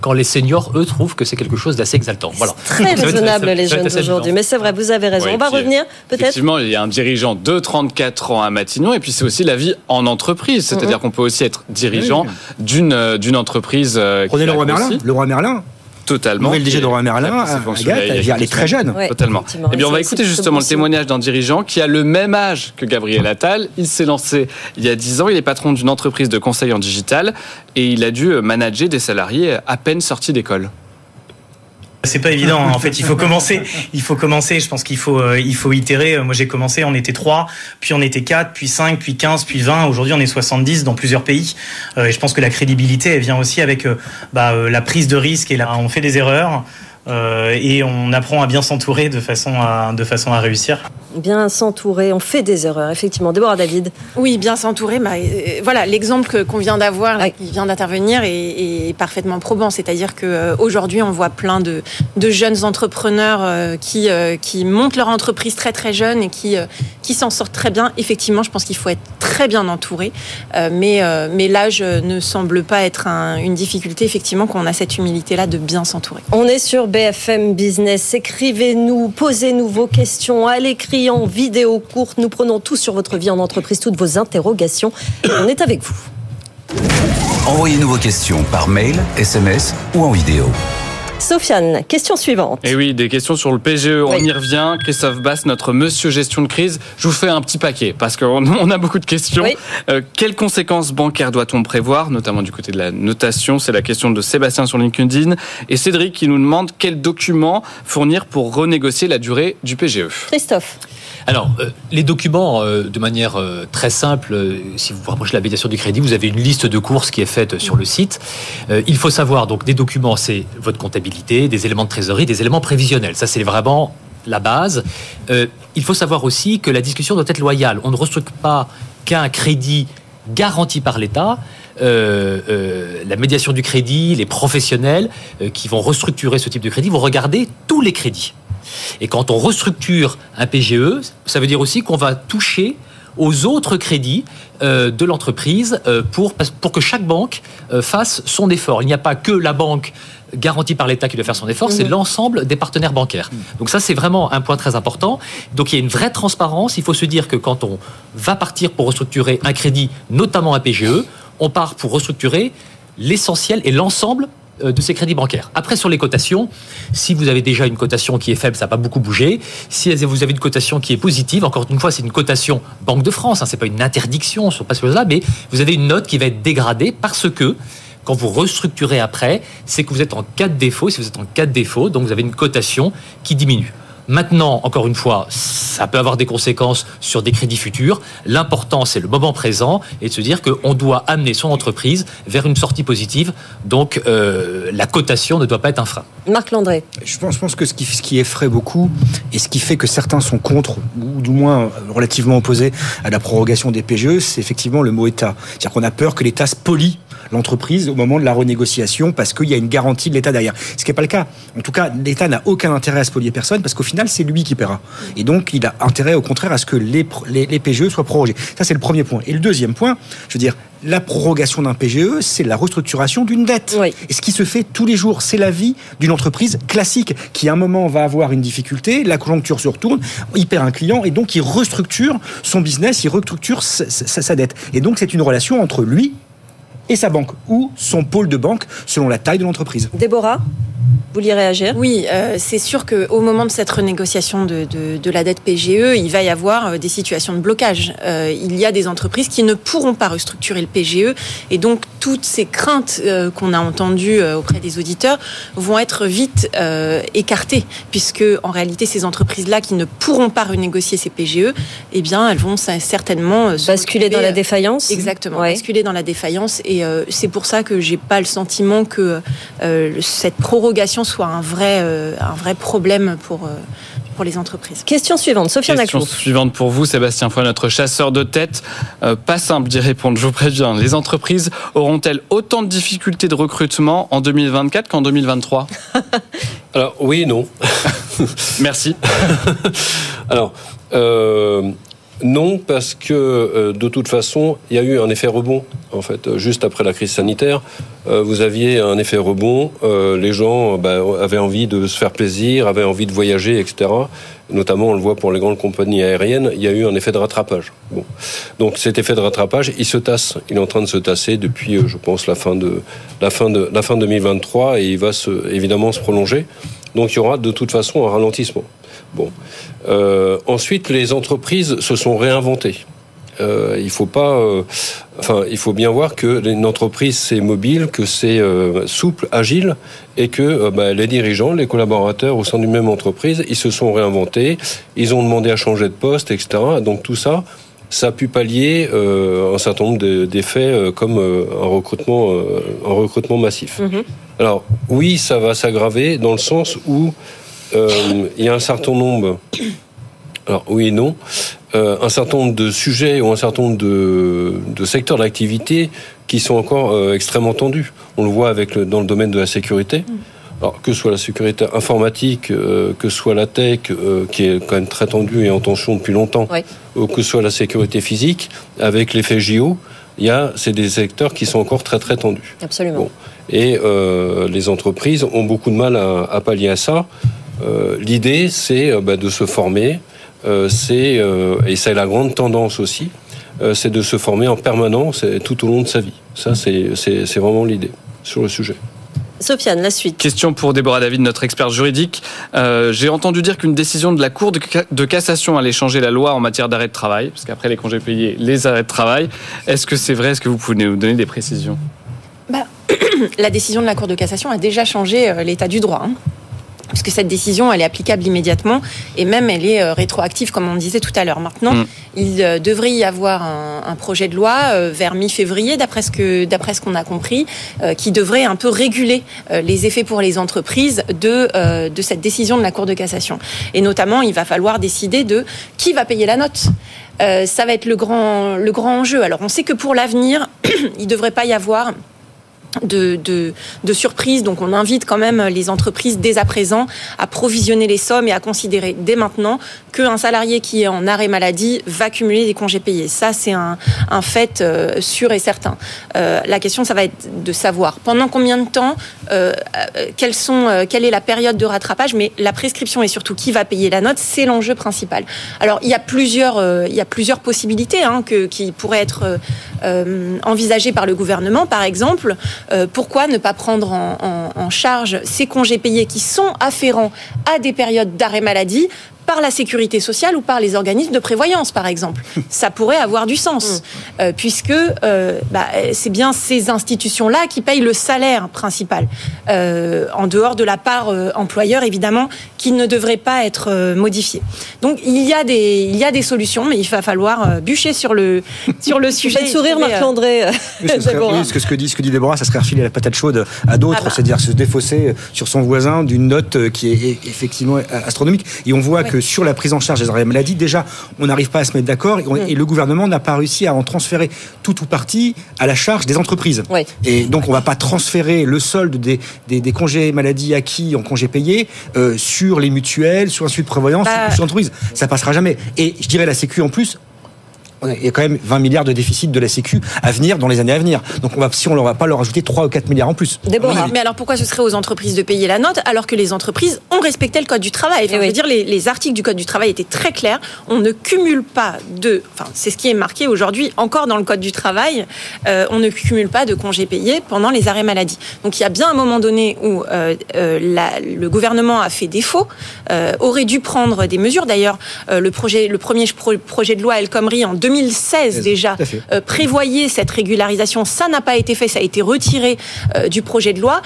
quand les seniors eux trouvent que c'est quelque chose d'assez exaltant. Voilà. Très raisonnable les jeunes aujourd'hui, mais c'est vrai, vous avez raison. On va revenir peut-être. Effectivement, il y a un dirigeant de 34 ans à Matignon, et puis c'est aussi la vie en entreprise, c'est-à-dire qu'on peut aussi être dirigeant d'une d'une entreprise. euh, Prenez qui le roi a Merlin. Le Merlin. Roi Merlin, Il y a- il y a elle est très jeune. Ouais, Totalement. Eh bien, on va écouter justement le témoignage d'un dirigeant qui a le même âge que Gabriel Attal. Il s'est lancé il y a 10 ans. Il est patron d'une entreprise de conseil en digital et il a dû manager des salariés à peine sortis d'école. C'est pas évident. hein. En fait, il faut commencer. Il faut commencer. Je pense qu'il faut, euh, il faut itérer. Moi, j'ai commencé, on était 3, puis on était 4, puis 5, puis 15, puis 20. Aujourd'hui, on est 70 dans plusieurs pays. Euh, et je pense que la crédibilité, elle vient aussi avec euh, bah, euh, la prise de risque. Et là, on fait des erreurs. Euh, et on apprend à bien s'entourer de façon à, de façon à réussir. Bien s'entourer, on fait des erreurs, effectivement. Déborah David. Oui, bien s'entourer. Bah, euh, voilà, l'exemple que- qu'on vient d'avoir, qui vient d'intervenir, est, est parfaitement probant. C'est-à-dire que euh, on voit plein de, de jeunes entrepreneurs euh, qui, euh, qui montent leur entreprise très très jeune et qui, euh, qui s'en sortent très bien. Effectivement, je pense qu'il faut être très bien entouré, Euh, mais, euh, mais l'âge ne semble pas être un- une difficulté. Effectivement, quand on a cette humilité-là de bien s'entourer. On est sur BFM Business. Écrivez-nous, posez-nous vos questions à l'écrit, en vidéo courte. Nous prenons tout sur votre vie en entreprise, toutes vos interrogations. On est avec vous. Envoyez-nous vos questions par mail, SMS ou en vidéo. Sofiane, question suivante. Et oui, des questions sur le PGE, on Oui. y revient. Christophe Bass, notre monsieur gestion de crise, je vous fais un petit paquet parce qu'on on a beaucoup de questions. Oui. Euh, quelles conséquences bancaires doit-on prévoir, notamment du côté de la notation? C'est la question de Sébastien sur LinkedIn. Et Cédric qui nous demande quels documents fournir pour renégocier la durée du PGE. Christophe. Alors, euh, les documents, euh, de manière euh, très simple, si vous vous rapprochez de la médiation du crédit, vous avez une liste de courses qui est faite sur le site. Il faut savoir, donc, des documents, c'est votre comptabilité, des éléments de trésorerie, des éléments prévisionnels. Ça, c'est vraiment la base. Il faut savoir aussi que la discussion doit être loyale. On ne restructure pas qu'un crédit garanti par l'État. La médiation du crédit, les professionnels qui vont restructurer ce type de crédit vont regarder tous les crédits. Et quand on restructure un PGE, ça veut dire aussi qu'on va toucher aux autres crédits euh, de l'entreprise euh, pour, pour que chaque banque euh, fasse son effort. Il n'y a pas que la banque garantie par l'État qui doit faire son effort, c'est l'ensemble des partenaires bancaires. Donc ça, c'est vraiment un point très important. Donc il y a une vraie transparence. Il faut se dire que quand on va partir pour restructurer un crédit, notamment un PGE, on part pour restructurer l'essentiel et l'ensemble de ces crédits bancaires. Après, sur les cotations, si vous avez déjà une cotation qui est faible, ça n'a pas beaucoup bougé. Si vous avez une cotation qui est positive, encore une fois, c'est une cotation Banque de France, hein, c'est pas une interdiction sur pas ce là mais vous avez une note qui va être dégradée parce que quand vous restructurez après, c'est que vous êtes en cas de défaut. Si vous êtes en cas de défaut, donc vous avez une cotation qui diminue. Maintenant, encore une fois, ça peut avoir des conséquences sur des crédits futurs. L'important, c'est le moment présent et de se dire qu'on doit amener son entreprise vers une sortie positive. Donc, euh, la cotation ne doit pas être un frein. Marc Landré. Je pense, je pense que ce qui, ce qui effraie beaucoup et ce qui fait que certains sont contre, ou du moins relativement opposés à la prorogation des PGE, c'est effectivement le mot État. C'est-à-dire qu'on a peur que l'État spolie l'entreprise au moment de la renégociation parce qu'il y a une garantie de l'État derrière. Ce qui n'est pas le cas. En tout cas, l'État n'a aucun intérêt à spolier personne parce qu'au final, c'est lui qui paiera. Et donc, il a intérêt au contraire à ce que les, les, PGE soient prorogés. Ça, c'est le premier point. Et le deuxième point, je veux dire, la prorogation d'un PGE, c'est la restructuration d'une dette. Et ce qui se fait tous les jours, c'est la vie d'une entreprise classique qui, à un moment, va avoir une difficulté, la conjoncture se retourne, il perd un client et donc il restructure son business, il restructure sa, sa dette. Et donc, c'est une relation entre lui et sa banque ou son pôle de banque selon la taille de l'entreprise. Déborah vous vouliez réagir? Oui, euh, c'est sûr qu'au moment de cette renégociation de, de, de, la dette PGE, il va y avoir euh, des situations de blocage. Euh, il y a des entreprises qui ne pourront pas restructurer le PGE et donc toutes ces craintes euh, qu'on a entendues euh, auprès des auditeurs vont être vite euh, écartées puisque en réalité ces entreprises-là qui ne pourront pas renégocier ces PGE, eh bien elles vont certainement basculer dans la défaillance. Exactement, basculer dans la défaillance et c'est pour ça que j'ai pas le sentiment que cette prorogation soit un vrai, euh, un vrai problème pour, euh, pour les entreprises. Question suivante, Sophia Question suivante pour vous, Sébastien Foy, notre chasseur de tête. Euh, pas simple d'y répondre, je vous préviens. Les entreprises auront-elles autant de difficultés de recrutement en 2024 qu'en 2023 Alors, oui et non. Merci. Alors, non, parce que euh, de toute façon, il y a eu un effet rebond. En fait, juste après la crise sanitaire, euh, vous aviez un effet rebond. Euh, les gens bah, avaient envie de se faire plaisir, avaient envie de voyager, etc. Notamment, on le voit pour les grandes compagnies aériennes, il y a eu un effet de rattrapage. Donc cet effet de rattrapage, il se tasse. Il est en train de se tasser depuis, je pense, la fin de la fin de la fin 2023 et il va se, évidemment se prolonger. Donc il y aura de toute façon un ralentissement. Bon. Euh, ensuite, les entreprises se sont réinventées. Euh, il faut pas, euh, enfin, il faut bien voir que une entreprise c'est mobile, que c'est euh, souple, agile, et que bah, les dirigeants, les collaborateurs au sein d'une même entreprise, ils se sont réinventés, ils ont demandé à changer de poste, etc. Donc tout ça, ça a pu pallier un certain nombre d'effets comme un recrutement, un recrutement massif. Mm-hmm. Alors oui, ça va s'aggraver dans le sens où il y a un certain nombre, alors oui et non, euh, un certain nombre de sujets ou un certain nombre de, de secteurs d'activité qui sont encore euh, extrêmement tendus. On le voit avec le, dans le domaine de la sécurité. Alors, que ce soit la sécurité informatique, euh, que ce soit la tech, euh, qui est quand même très tendue et en tension depuis longtemps, oui. ou que ce soit la sécurité physique, avec l'effet JO, il y a, c'est des secteurs qui sont encore très très tendus. Absolument. Bon. Et euh, les entreprises ont beaucoup de mal à, à pallier à ça. Euh, l'idée, c'est euh, bah, de se former. Euh, c'est et c'est la grande tendance aussi, c'est de se former en permanence tout au long de sa vie. Ça, c'est vraiment l'idée sur le sujet. Sofiane, la suite. Question pour Déborah David, notre experte juridique. Euh, J'ai entendu dire qu'une décision de la Cour de, de, cassation allait changer la loi en matière d'arrêt de travail, parce qu'après les congés payés, les arrêts de travail. Est-ce que c'est vrai? Est-ce que vous pouvez nous donner des précisions? Bah, La décision de la Cour de cassation a déjà changé l'état du droit. Hein puisque cette décision, elle est applicable immédiatement et même elle est euh, rétroactive, comme on disait tout à l'heure. Maintenant, mm. il euh, devrait y avoir un, un projet de loi euh, vers mi-février, d'après ce que d'après ce qu'on a compris, qui devrait un peu réguler les effets pour les entreprises de de cette décision de la Cour de cassation. Et notamment, il va falloir décider de qui va payer la note. ça va être le grand le grand enjeu. Alors, on sait que pour l'avenir, il devrait pas y avoir de, de, de surprise. Donc on invite quand même les entreprises dès à présent à provisionner les sommes et à considérer dès maintenant qu'un salarié qui est en arrêt maladie va cumuler des congés payés. Ça, c'est un, un fait euh, sûr et certain. Euh, la question, ça va être de savoir pendant combien de temps, euh, quelles sont, euh, quelle est la période de rattrapage, mais la prescription et surtout qui va payer la note, c'est l'enjeu principal. Alors il y a plusieurs, euh, il y a plusieurs possibilités hein, que, qui pourraient être euh, envisagées par le gouvernement. Par exemple, euh, pourquoi ne pas prendre en, charge ces congés payés qui sont afférents à des périodes d'arrêt maladie par la sécurité sociale ou par les organismes de prévoyance, par exemple. Ça pourrait avoir du sens, mm. euh, puisque euh, bah, c'est bien ces institutions-là qui payent le salaire principal, euh, en dehors de la part employeur, évidemment, qui ne devrait pas être modifiée. Donc il y, a des, il y a des solutions, mais il va falloir bûcher sur le, sur le sujet. sourire, Marc-André. ce, que, ce, que dit, ce que dit Déborah, ça serait refiler la patate chaude à d'autres, ah bah. c'est-à-dire se défausser sur son voisin d'une note qui est effectivement astronomique. Et on voit que sur la prise en charge des arrêts maladie, déjà, on n'arrive pas à se mettre d'accord et, mm. le gouvernement n'a pas réussi à en transférer tout ou partie à la charge des entreprises. Et donc, on ne va pas transférer le solde des, des, congés maladie acquis en congés payés euh, sur les mutuelles, sur un suite de prévoyance, bah. sur l'entreprise. Ça passera jamais. Et je dirais la Sécu en plus, il y a quand même 20 milliards de déficit de la Sécu à venir dans les années à venir. Donc on va, si on ne va pas leur ajouter 3 ou 4 milliards en plus. Mais alors pourquoi ce serait aux entreprises de payer la note alors que les entreprises ont respecté le code du travail? Enfin, Je veux dire, les, articles du code du travail étaient très clairs. On ne cumule pas de... Enfin, c'est ce qui est marqué aujourd'hui encore dans le code du travail. Euh, on ne cumule pas de congés payés pendant les arrêts maladie. Donc il y a bien un moment donné où euh, euh, le gouvernement a fait défaut, aurait dû prendre des mesures. D'ailleurs, le, projet, le premier projet de loi El Khomri en 2000 2016 déjà euh, prévoyait cette régularisation. Ça n'a pas été fait, ça a été retiré euh, du projet de loi.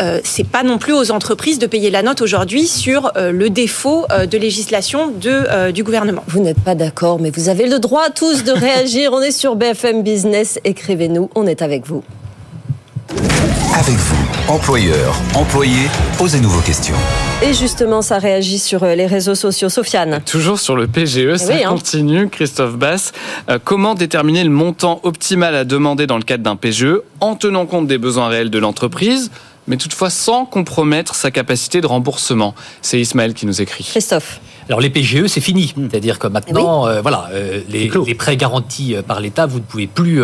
Euh, c'est pas non plus aux entreprises de payer la note aujourd'hui sur le défaut de législation de, du gouvernement. Vous n'êtes pas d'accord, mais vous avez le droit tous de réagir. on est sur BFM Business. Écrivez-nous, on est avec vous. Avec vous, employeurs, employés, posez-nous vos questions. Et justement, ça réagit sur euh, les réseaux sociaux. Sofiane. Toujours sur le PGE, eh ça hein. continue. Christophe Bass, euh, comment déterminer le montant optimal à demander dans le cadre d'un PGE en tenant compte des besoins réels de l'entreprise mais toutefois sans compromettre sa capacité de remboursement? C'est Ismaël qui nous écrit. Christophe. Alors les PGE, c'est fini. Hmm. C'est-à-dire que maintenant, euh, voilà, euh, les, prêts garantis euh, par l'État, vous ne pouvez plus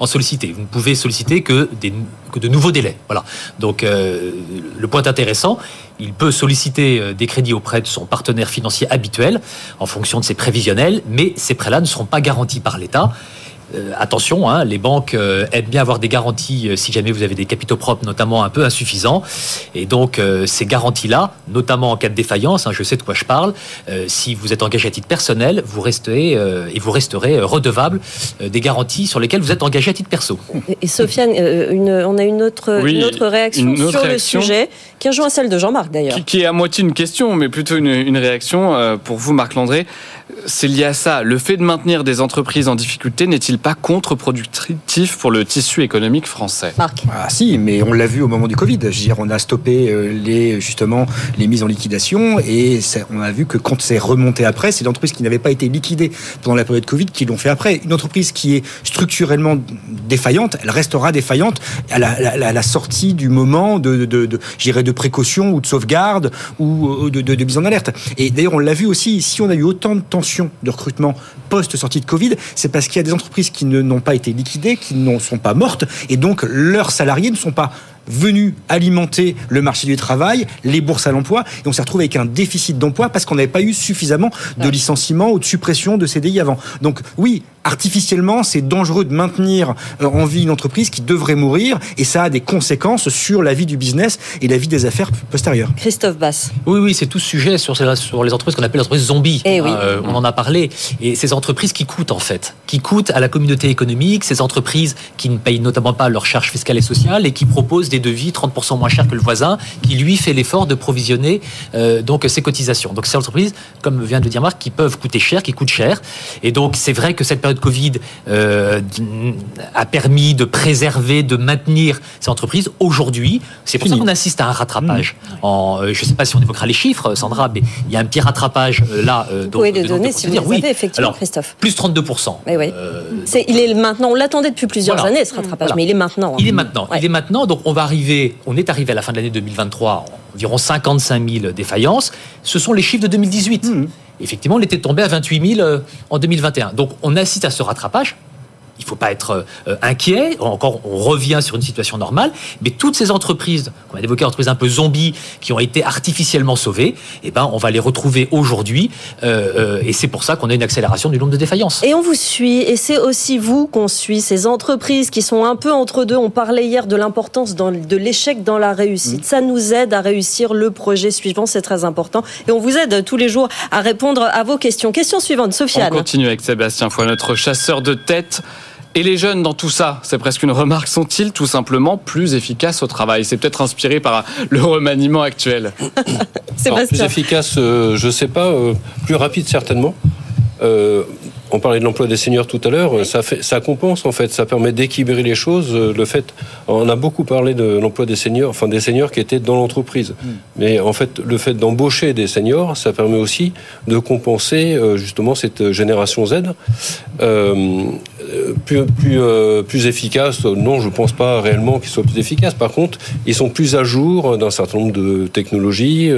en solliciter. Vous ne pouvez solliciter que, des, que de nouveaux délais. Voilà. Donc le point intéressant, il peut solliciter des crédits auprès de son partenaire financier habituel en fonction de ses prévisionnels, mais ces prêts-là ne seront pas garantis par l'État. Euh, attention, hein, les banques euh, aiment bien avoir des garanties euh, si jamais vous avez des capitaux propres, notamment un peu insuffisants. Et donc, ces garanties-là, notamment en cas de défaillance, hein, je sais de quoi je parle, si vous êtes engagé à titre personnel, vous restez et vous resterez redevable des garanties sur lesquelles vous êtes engagé à titre perso. Et, Sofiane, on a une autre, autre réaction sur le sujet, qui rejoint celle de Jean-Marc d'ailleurs. Qui, est à moitié une question, mais plutôt une, une réaction pour vous, Marc Landré c'est lié à ça. Le fait de maintenir des entreprises en difficulté n'est-il pas contre-productif pour le tissu économique français? Marc Ah si, mais on l'a vu au moment du Covid. Je veux dire, on a stoppé euh, les justement les mises en liquidation et on a vu que quand c'est remonté après, c'est l'entreprise qui n'avait pas été liquidée pendant la période Covid qui l'ont fait après. Une entreprise qui est structurellement défaillante, elle restera défaillante à la, sortie du moment de, de, de, de précaution ou de sauvegarde ou de, de mise en alerte. Et d'ailleurs, on l'a vu aussi, si on a eu autant de tensions de recrutement post-sortie de Covid, c'est parce qu'il y a des entreprises qui n'ont pas été liquidées, qui ne sont pas mortes, et donc leurs salariés ne sont pas venus alimenter le marché du travail, les bourses à l'emploi, et on s'est retrouvé avec un déficit d'emploi parce qu'on n'avait pas eu suffisamment de licenciements ou de suppression de CDI avant. Donc oui, artificiellement, c'est dangereux de maintenir euh, en vie une entreprise qui devrait mourir et ça a des conséquences sur la vie du business et la vie des affaires postérieures. Christophe Bass. Oui, oui, c'est tout ce sujet sur, sur les entreprises qu'on appelle les entreprises zombies. Eh oui. Euh, on en a parlé. Et ces entreprises qui coûtent, en fait, qui coûtent à la communauté économique, ces entreprises qui ne payent notamment pas leurs charges fiscales et sociales et qui proposent des devis 30% moins chers que le voisin, qui lui fait l'effort de provisionner euh, donc ses cotisations. Donc ces entreprises, comme vient de le dire Marc, qui peuvent coûter cher, qui coûtent cher. Et donc c'est vrai que cette période Covid euh, a permis de préserver, de maintenir ces entreprises. Aujourd'hui, c'est pour ça qu'on assiste à un rattrapage. Mmh. En, euh, je ne sais pas si on évoquera les chiffres, Sandra, mais il y a un petit rattrapage euh, là. vous pouvez les donner si vous les avez, effectivement, Christophe. Plus 32%. Mais oui. il est maintenant, on l'attendait depuis plusieurs années ce rattrapage, mais il est maintenant. Hein. Il est maintenant. Il est maintenant. Donc on va arriver, on est arrivé à la fin de l'année 2023, environ 55 000 défaillances. Ce sont les chiffres de 2018. Effectivement, on était tombé à 28 000 euh, en 2021. Donc on assiste à ce rattrapage il ne faut pas être euh, inquiet. Encore, on revient sur une situation normale. Mais toutes ces entreprises, on a évoqué entreprises un peu zombies, qui ont été artificiellement sauvées, eh ben, on va les retrouver aujourd'hui. Euh, euh, et c'est pour ça qu'on a une accélération du nombre de défaillances. Et on vous suit. Et c'est aussi vous qu'on suit, ces entreprises qui sont un peu entre deux. On parlait hier de l'importance de l'échec dans la réussite. Mmh. Ça nous aide à réussir le projet suivant. C'est très important. Et on vous aide tous les jours à répondre à vos questions. Question suivante, Sofiane. On continue avec Sébastien Foy, notre chasseur de tête. Et les jeunes dans tout ça, c'est presque une remarque, sont-ils tout simplement plus efficaces au travail? C'est peut-être inspiré par le remaniement actuel. Alors, plus efficace, euh, je ne sais pas, euh, plus rapide certainement. Euh, on parlait de l'emploi des seniors tout à l'heure, ça, fait, ça compense en fait, ça permet d'équilibrer les choses. Le fait, on a beaucoup parlé de l'emploi des seniors, enfin des seniors qui étaient dans l'entreprise. Hmm. Mais en fait, le fait d'embaucher des seniors, ça permet aussi de compenser euh, justement cette génération Z. Euh, plus, plus, euh, plus efficace, non, je ne pense pas réellement qu'ils soient plus efficaces. Par contre, ils sont plus à jour d'un certain nombre de technologies,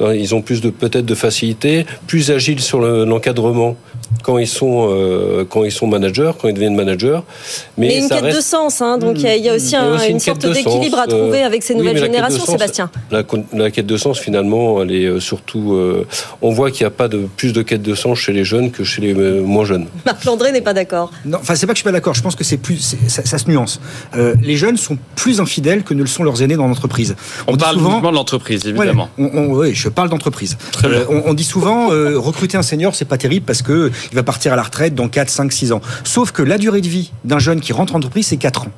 ils ont plus de peut-être de facilité, plus agiles sur l'encadrement quand ils sont euh, quand ils sont managers, quand ils deviennent managers. Mais, Mais une quête de sens, hein, donc il y, a aussi, une, sorte d'équilibre à trouver avec ces nouvelles générations, Sébastien. La, quête de sens, finalement, elle est euh, surtout. Euh, on voit qu'il n'y a pas de plus de quête de sens chez les jeunes que chez les moins jeunes. Marc Landré n'est pas d'accord. Non, enfin c'est pas que je suis pas d'accord. Je pense que c'est plus ça, se nuance. les jeunes sont plus infidèles que ne le sont leurs aînés dans l'entreprise. On, parle souvent, de l'entreprise, évidemment. oui, je parle d'entreprise. On, on, dit souvent recruter un senior, c'est pas terrible parce que il va partir à la retraite dans 4, 5, 6 ans. Sauf que la durée de vie d'un jeune qui rentre en entreprise, c'est 4 ans.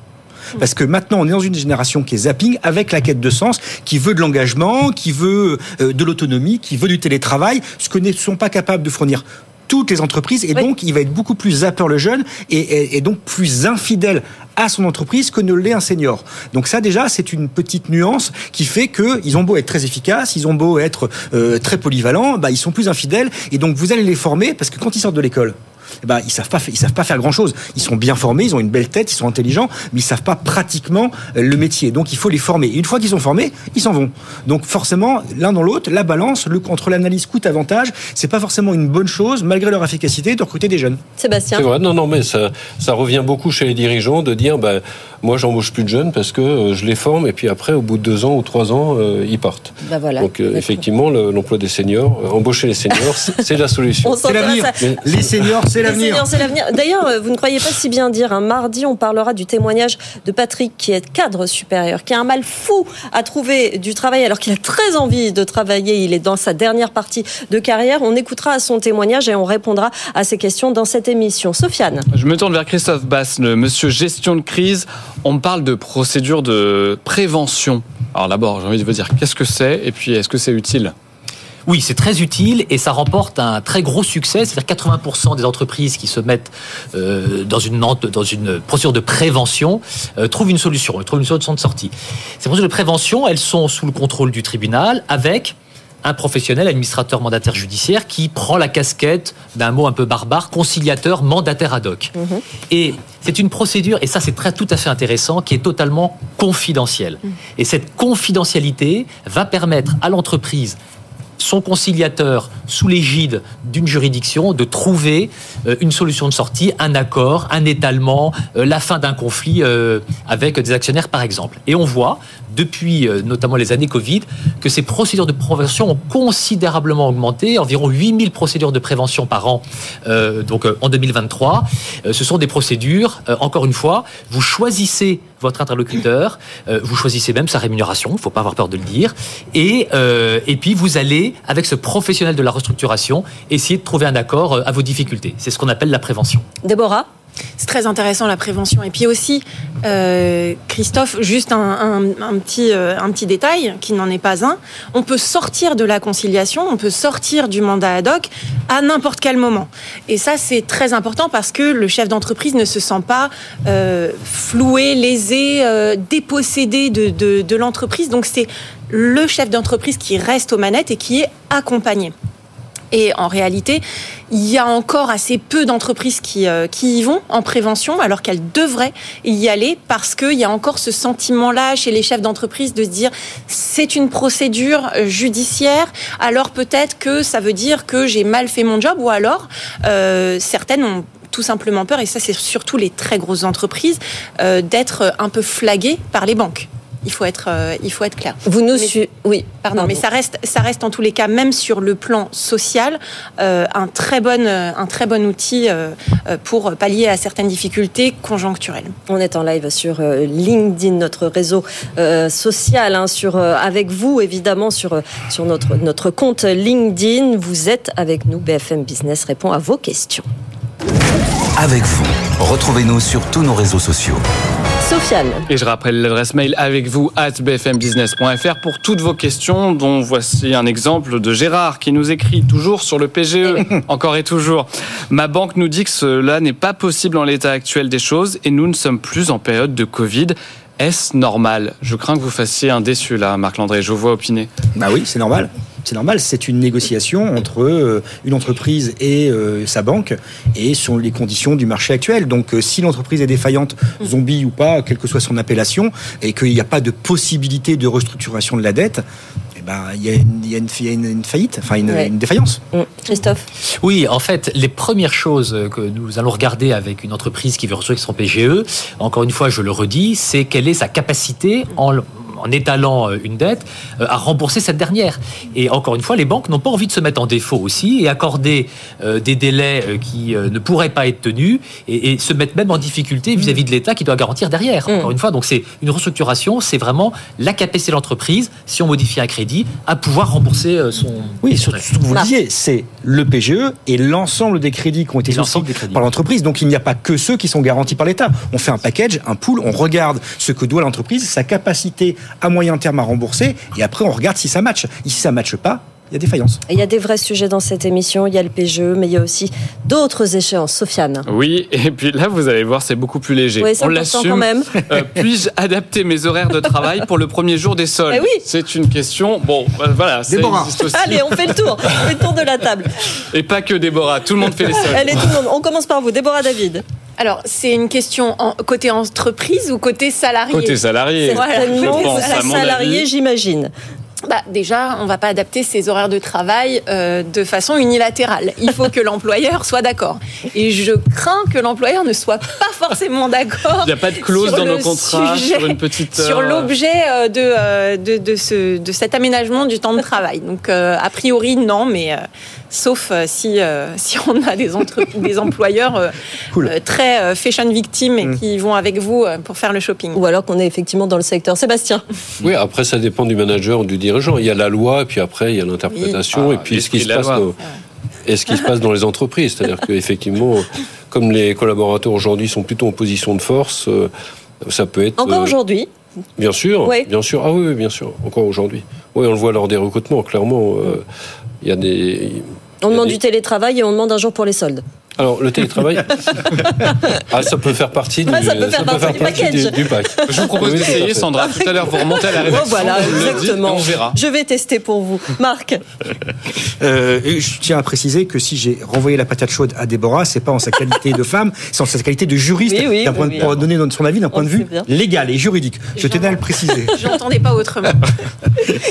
Parce que maintenant, on est dans une génération qui est zapping avec la quête de sens, qui veut de l'engagement, qui veut euh, de l'autonomie, qui veut du télétravail, ce que ne sont pas capables de fournir toutes les entreprises. Et donc il va être beaucoup plus zapper le jeune et, donc plus infidèle à son entreprise que ne l'est un senior. Donc ça déjà c'est une petite nuance qui fait que ils ont beau être très efficaces, ils ont beau être euh, très polyvalents, bah, ils sont plus infidèles. Et donc vous allez les former parce que quand ils sortent de l'école, eh ben, ils savent pas, ils savent pas faire grand chose. Ils sont bien formés, ils ont une belle tête, ils sont intelligents, mais ils savent pas pratiquement euh, le métier. Donc il faut les former. Et une fois qu'ils sont formés, ils s'en vont. Donc forcément, l'un dans l'autre, la balance le, entre l'analyse coût-avantage, c'est pas forcément une bonne chose, malgré leur efficacité, de recruter des jeunes. Sébastien. C'est vrai, non, non, mais ça, ça revient beaucoup chez les dirigeants de dire, ben, moi, j'embauche plus de jeunes parce que euh, je les forme et puis après, au bout de deux ans ou trois ans, euh, ils partent. Bah voilà, Donc, euh, effectivement, l'emploi des seniors, embaucher les seniors, c'est la solution. C'est l'avenir. Les seniors, c'est l'avenir. D'ailleurs, vous ne croyez pas si bien dire. Un mardi, on parlera du témoignage de Patrick, qui est cadre supérieur, qui a un mal fou à trouver du travail alors qu'il a très envie de travailler. Il est dans sa dernière partie de carrière. On écoutera son témoignage et on répondra à ses questions dans cette émission. Sofiane. Je me tourne vers Christophe Bass, le monsieur gestion de crise. On parle de procédure de prévention. Alors d'abord, j'ai envie de vous dire qu'est-ce que c'est et puis est-ce que c'est utile? Oui, c'est très utile et ça remporte un très gros succès. C'est-à-dire 80% des entreprises qui se mettent euh, dans, une, procédure de prévention euh, trouvent une solution, trouvent une solution de sortie. Ces procédures de prévention, elles sont sous le contrôle du tribunal avec un professionnel, administrateur mandataire judiciaire, qui prend la casquette d'un mot un peu barbare, conciliateur mandataire ad hoc. Mhm. Et c'est une procédure, et ça c'est très tout à fait intéressant, qui est totalement confidentielle. Mhm. Et cette confidentialité va permettre à l'entreprise son conciliateur sous l'égide d'une juridiction de trouver euh, une solution de sortie, un accord, un étalement, euh, la fin d'un conflit euh, avec des actionnaires par exemple. Et on voit depuis notamment les années Covid que ces procédures de prévention ont considérablement augmenté, environ 8000 procédures de prévention par an donc en 2023. ce sont des procédures, encore une fois, vous choisissez votre interlocuteur, vous choisissez même sa rémunération, il ne faut pas avoir peur de le dire, et, et puis vous allez avec ce professionnel de la restructuration, essayer de trouver un accord euh, à vos difficultés. C'est ce qu'on appelle la prévention. Déborah? C'est très intéressant la prévention. Et puis aussi, euh, Christophe, juste un, petit, euh, un petit détail qui n'en est pas un. On peut sortir de la conciliation, on peut sortir du mandat ad hoc à n'importe quel moment. Et ça, c'est très important parce que le chef d'entreprise ne se sent pas floué, lésé, dépossédé de, de, de l'entreprise. Donc c'est le chef d'entreprise qui reste aux manettes et qui est accompagné. Et en réalité, il y a encore assez peu d'entreprises qui, euh, qui y vont en prévention, alors qu'elles devraient y aller, parce qu'il y a encore ce sentiment-là chez les chefs d'entreprise de se dire c'est une procédure judiciaire, alors peut-être que ça veut dire que j'ai mal fait mon job, ou alors euh, certaines ont tout simplement peur, et ça c'est surtout les très grosses entreprises, euh, d'être un peu flaguées par les banques. Il faut être, euh, il faut être clair. Vous nous suivez Oui, pardon, mais ça reste, ça reste en tous les cas, même sur le plan social, euh, un très bon, euh, un très bon outil euh, pour pallier à certaines difficultés conjoncturelles. On est en live sur euh, LinkedIn, notre réseau euh, social, hein, sur, euh, avec vous évidemment sur, sur notre, notre compte LinkedIn. Vous êtes avec nous, BFM Business répond à vos questions. Avec vous, retrouvez-nous sur tous nos réseaux sociaux. Sofiane. Et je rappelle l'adresse mail avec vous at bfmbusiness.fr pour toutes vos questions, dont voici un exemple de Gérard qui nous écrit toujours sur le PGE, encore et toujours. Ma banque nous dit que cela n'est pas possible en l'état actuel des choses et nous ne sommes plus en période de Covid. Est-ce normal? Je crains que vous fassiez un déçu là, Marc Landré. Je vous vois opiner. Bah oui, c'est normal. C'est normal, c'est une négociation entre euh, une entreprise et euh, sa banque et sur les conditions du marché actuel. Donc euh, si l'entreprise est défaillante, zombie ou pas, quelle que soit son appellation, et qu'il n'y a pas de possibilité de restructuration de la dette, eh ben, il y a, une, il y a une- il y a une- une faillite, enfin une, Ouais. une défaillance. Christophe Oui, en fait, les premières choses que nous allons regarder avec une entreprise qui veut restructurer son PGE, encore une fois, je le redis, c'est quelle est sa capacité en en étalant euh, une dette, euh, à rembourser cette dernière. Et encore une fois, les banques n'ont pas envie de se mettre en défaut aussi et accorder euh, des délais qui ne pourraient pas être tenus et, et se mettre même en difficulté vis-à-vis de l'État qui doit garantir derrière. Encore une fois, donc c'est une restructuration, c'est vraiment la capacité de l'entreprise, si on modifie un crédit, à pouvoir rembourser son... Oui, surtout, surtout que vous le disiez, c'est le PGE et l'ensemble des crédits qui ont été souscrits par l'entreprise. Donc il n'y a pas que ceux qui sont garantis par l'État. On fait un package, un pool, on regarde ce que doit l'entreprise, sa capacité à moyen terme à rembourser, et après on regarde si ça matche. Et si ça matche pas, il y a défaillance. Il y a des vrais sujets dans cette émission. Il y a le PGE, mais il y a aussi d'autres échéances. Sofiane. Oui, et puis là, vous allez voir, c'est beaucoup plus léger. Oui, c'est On l'assume. quand même. Euh, Puis-je adapter mes horaires de travail pour le premier jour des soldes Eh oui. C'est une question. Bon, bah, voilà, Déborah. aussi. Allez, on fait le tour. On fait le tour de la table. Et pas que Déborah, tout le monde fait les soldes. Allez, tout le monde. On commence par vous. Déborah David. Alors, c'est une question en, côté entreprise ou côté salarié Côté salarié, Voilà. je Certainement, pense, à mon salarié, j'imagine. Bah, déjà, on va pas adapter ses horaires de travail euh, de façon unilatérale. Il faut que l'employeur soit d'accord. Et je crains que l'employeur ne soit pas forcément d'accord. Il n'y a pas de clause sur dans nos contrats sujet, sur une petite sur heure. l'objet euh, de, euh, de, de, ce, de cet aménagement du temps de travail. Donc, euh, a priori, non, mais euh, sauf euh, si, euh, si on a des, entre- des employeurs euh, euh, très euh, fashion victimes et qui vont avec vous euh, pour faire le shopping. Ou alors qu'on est effectivement dans le secteur. Sébastien. Oui, après, ça dépend du manager ou du dirigeant. Il y a la loi, et puis après, il y a l'interprétation, Oui. et puis Ah, ce qui se passe dans, et ce qui se passe dans les entreprises. C'est-à-dire qu'effectivement, comme les collaborateurs aujourd'hui sont plutôt en position de force, ça peut être. Encore euh, aujourd'hui? Bien sûr, Oui. bien sûr. Ah oui, oui, bien sûr. Encore aujourd'hui. Oui, on le voit lors des recrutements, clairement. euh, Il y a des. On demande du télétravail et on demande un jour pour les soldes. Alors, le télétravail. ah, ça peut faire partie du, Ouais, ça peut faire partie du package. du, du pack. Je vous propose Oui, d'essayer. Sandra. Tout à l'heure, vous remontez à la Oh, rédaction. voilà, dites, et exactement. on verra. Je vais tester pour vous. Marc. Euh, et je tiens à préciser que si j'ai renvoyé la patate chaude à Déborah, c'est pas en sa qualité de femme, c'est en sa qualité de juriste, Oui, oui, d'un point pour donner son avis d'un point de vue bien. légal et juridique. Je tenais à le préciser. Je n'entendais pas autrement.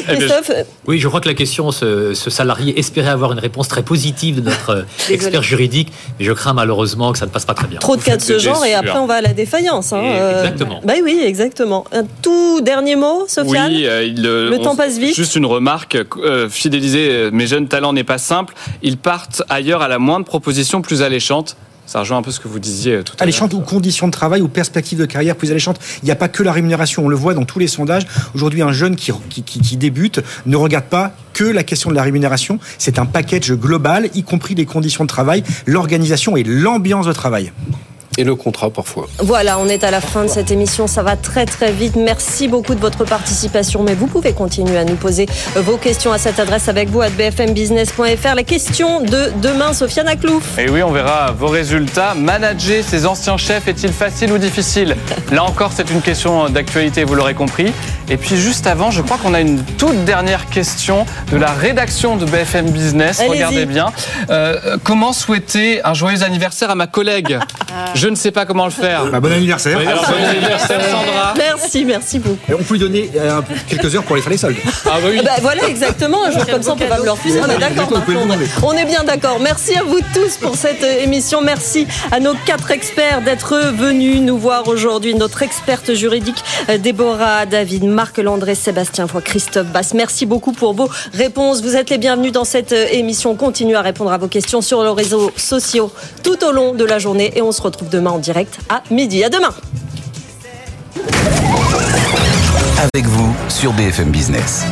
Christophe. Oui, je crois que la question, ce, ce salarié espérait avoir une réponse très positive de notre euh, expert juridique, mais je crains malheureusement que ça ne passe pas très bien. Trop de cas de ce genre et après on va à la défaillance. Hein. Et- Euh, exactement. Bah oui, exactement. Un tout dernier mot, Sofiane Oui, euh, il, euh, Le on- temps passe vite. Juste une remarque, euh, fidéliser mes jeunes talents n'est pas simple. Ils partent ailleurs à la moindre proposition plus alléchante. Ça rejoint un peu ce que vous disiez euh, tout à l'heure. Alléchante ou conditions de travail ou perspectives de carrière plus alléchantes. Il n'y a pas que la rémunération, on le voit dans tous les sondages. Aujourd'hui, un jeune qui, qui, qui- qui débute ne regarde pas que la question de la rémunération. C'est un package global, y compris les conditions de travail, l'organisation et l'ambiance de travail. Et le contrat, parfois. Voilà, on est à la fin de cette émission. Ça va très très vite. Merci beaucoup de votre participation. Mais vous pouvez continuer à nous poser vos questions à cette adresse avec vous à bfmbusiness.fr. La question de demain, Sofiane Aklouf. Et oui, on verra vos résultats. Manager ses anciens chefs est-il facile ou difficile? Là encore, c'est une question d'actualité, vous l'aurez compris. Et puis juste avant, je crois qu'on a une toute dernière question de la rédaction de BFM Business. Regardez bien. Euh, comment souhaiter un joyeux anniversaire à ma collègue? Je ne sais pas comment le faire. Bah, bon anniversaire. Oui, alors, bon anniversaire, Sandra. Merci Merci, beaucoup. Et on peut lui donner euh, quelques heures pour aller faire les soldes. Ah bah oui. Bah, voilà, exactement. Un jour comme ça, on peut pas me le refuser. On est d'accord. On est bien d'accord. Merci à vous tous pour cette euh, émission. Merci à nos quatre experts d'être venus nous voir aujourd'hui. Notre experte juridique, euh, Déborah David, Marc Landré, Sébastien Foy, Christophe Basse. Merci beaucoup pour vos réponses. Vous êtes les bienvenus dans cette émission. Continuez à répondre à vos questions sur les réseaux sociaux tout au long de la journée. Et on se demain en direct à midi. À demain. Avec vous sur BFM Business.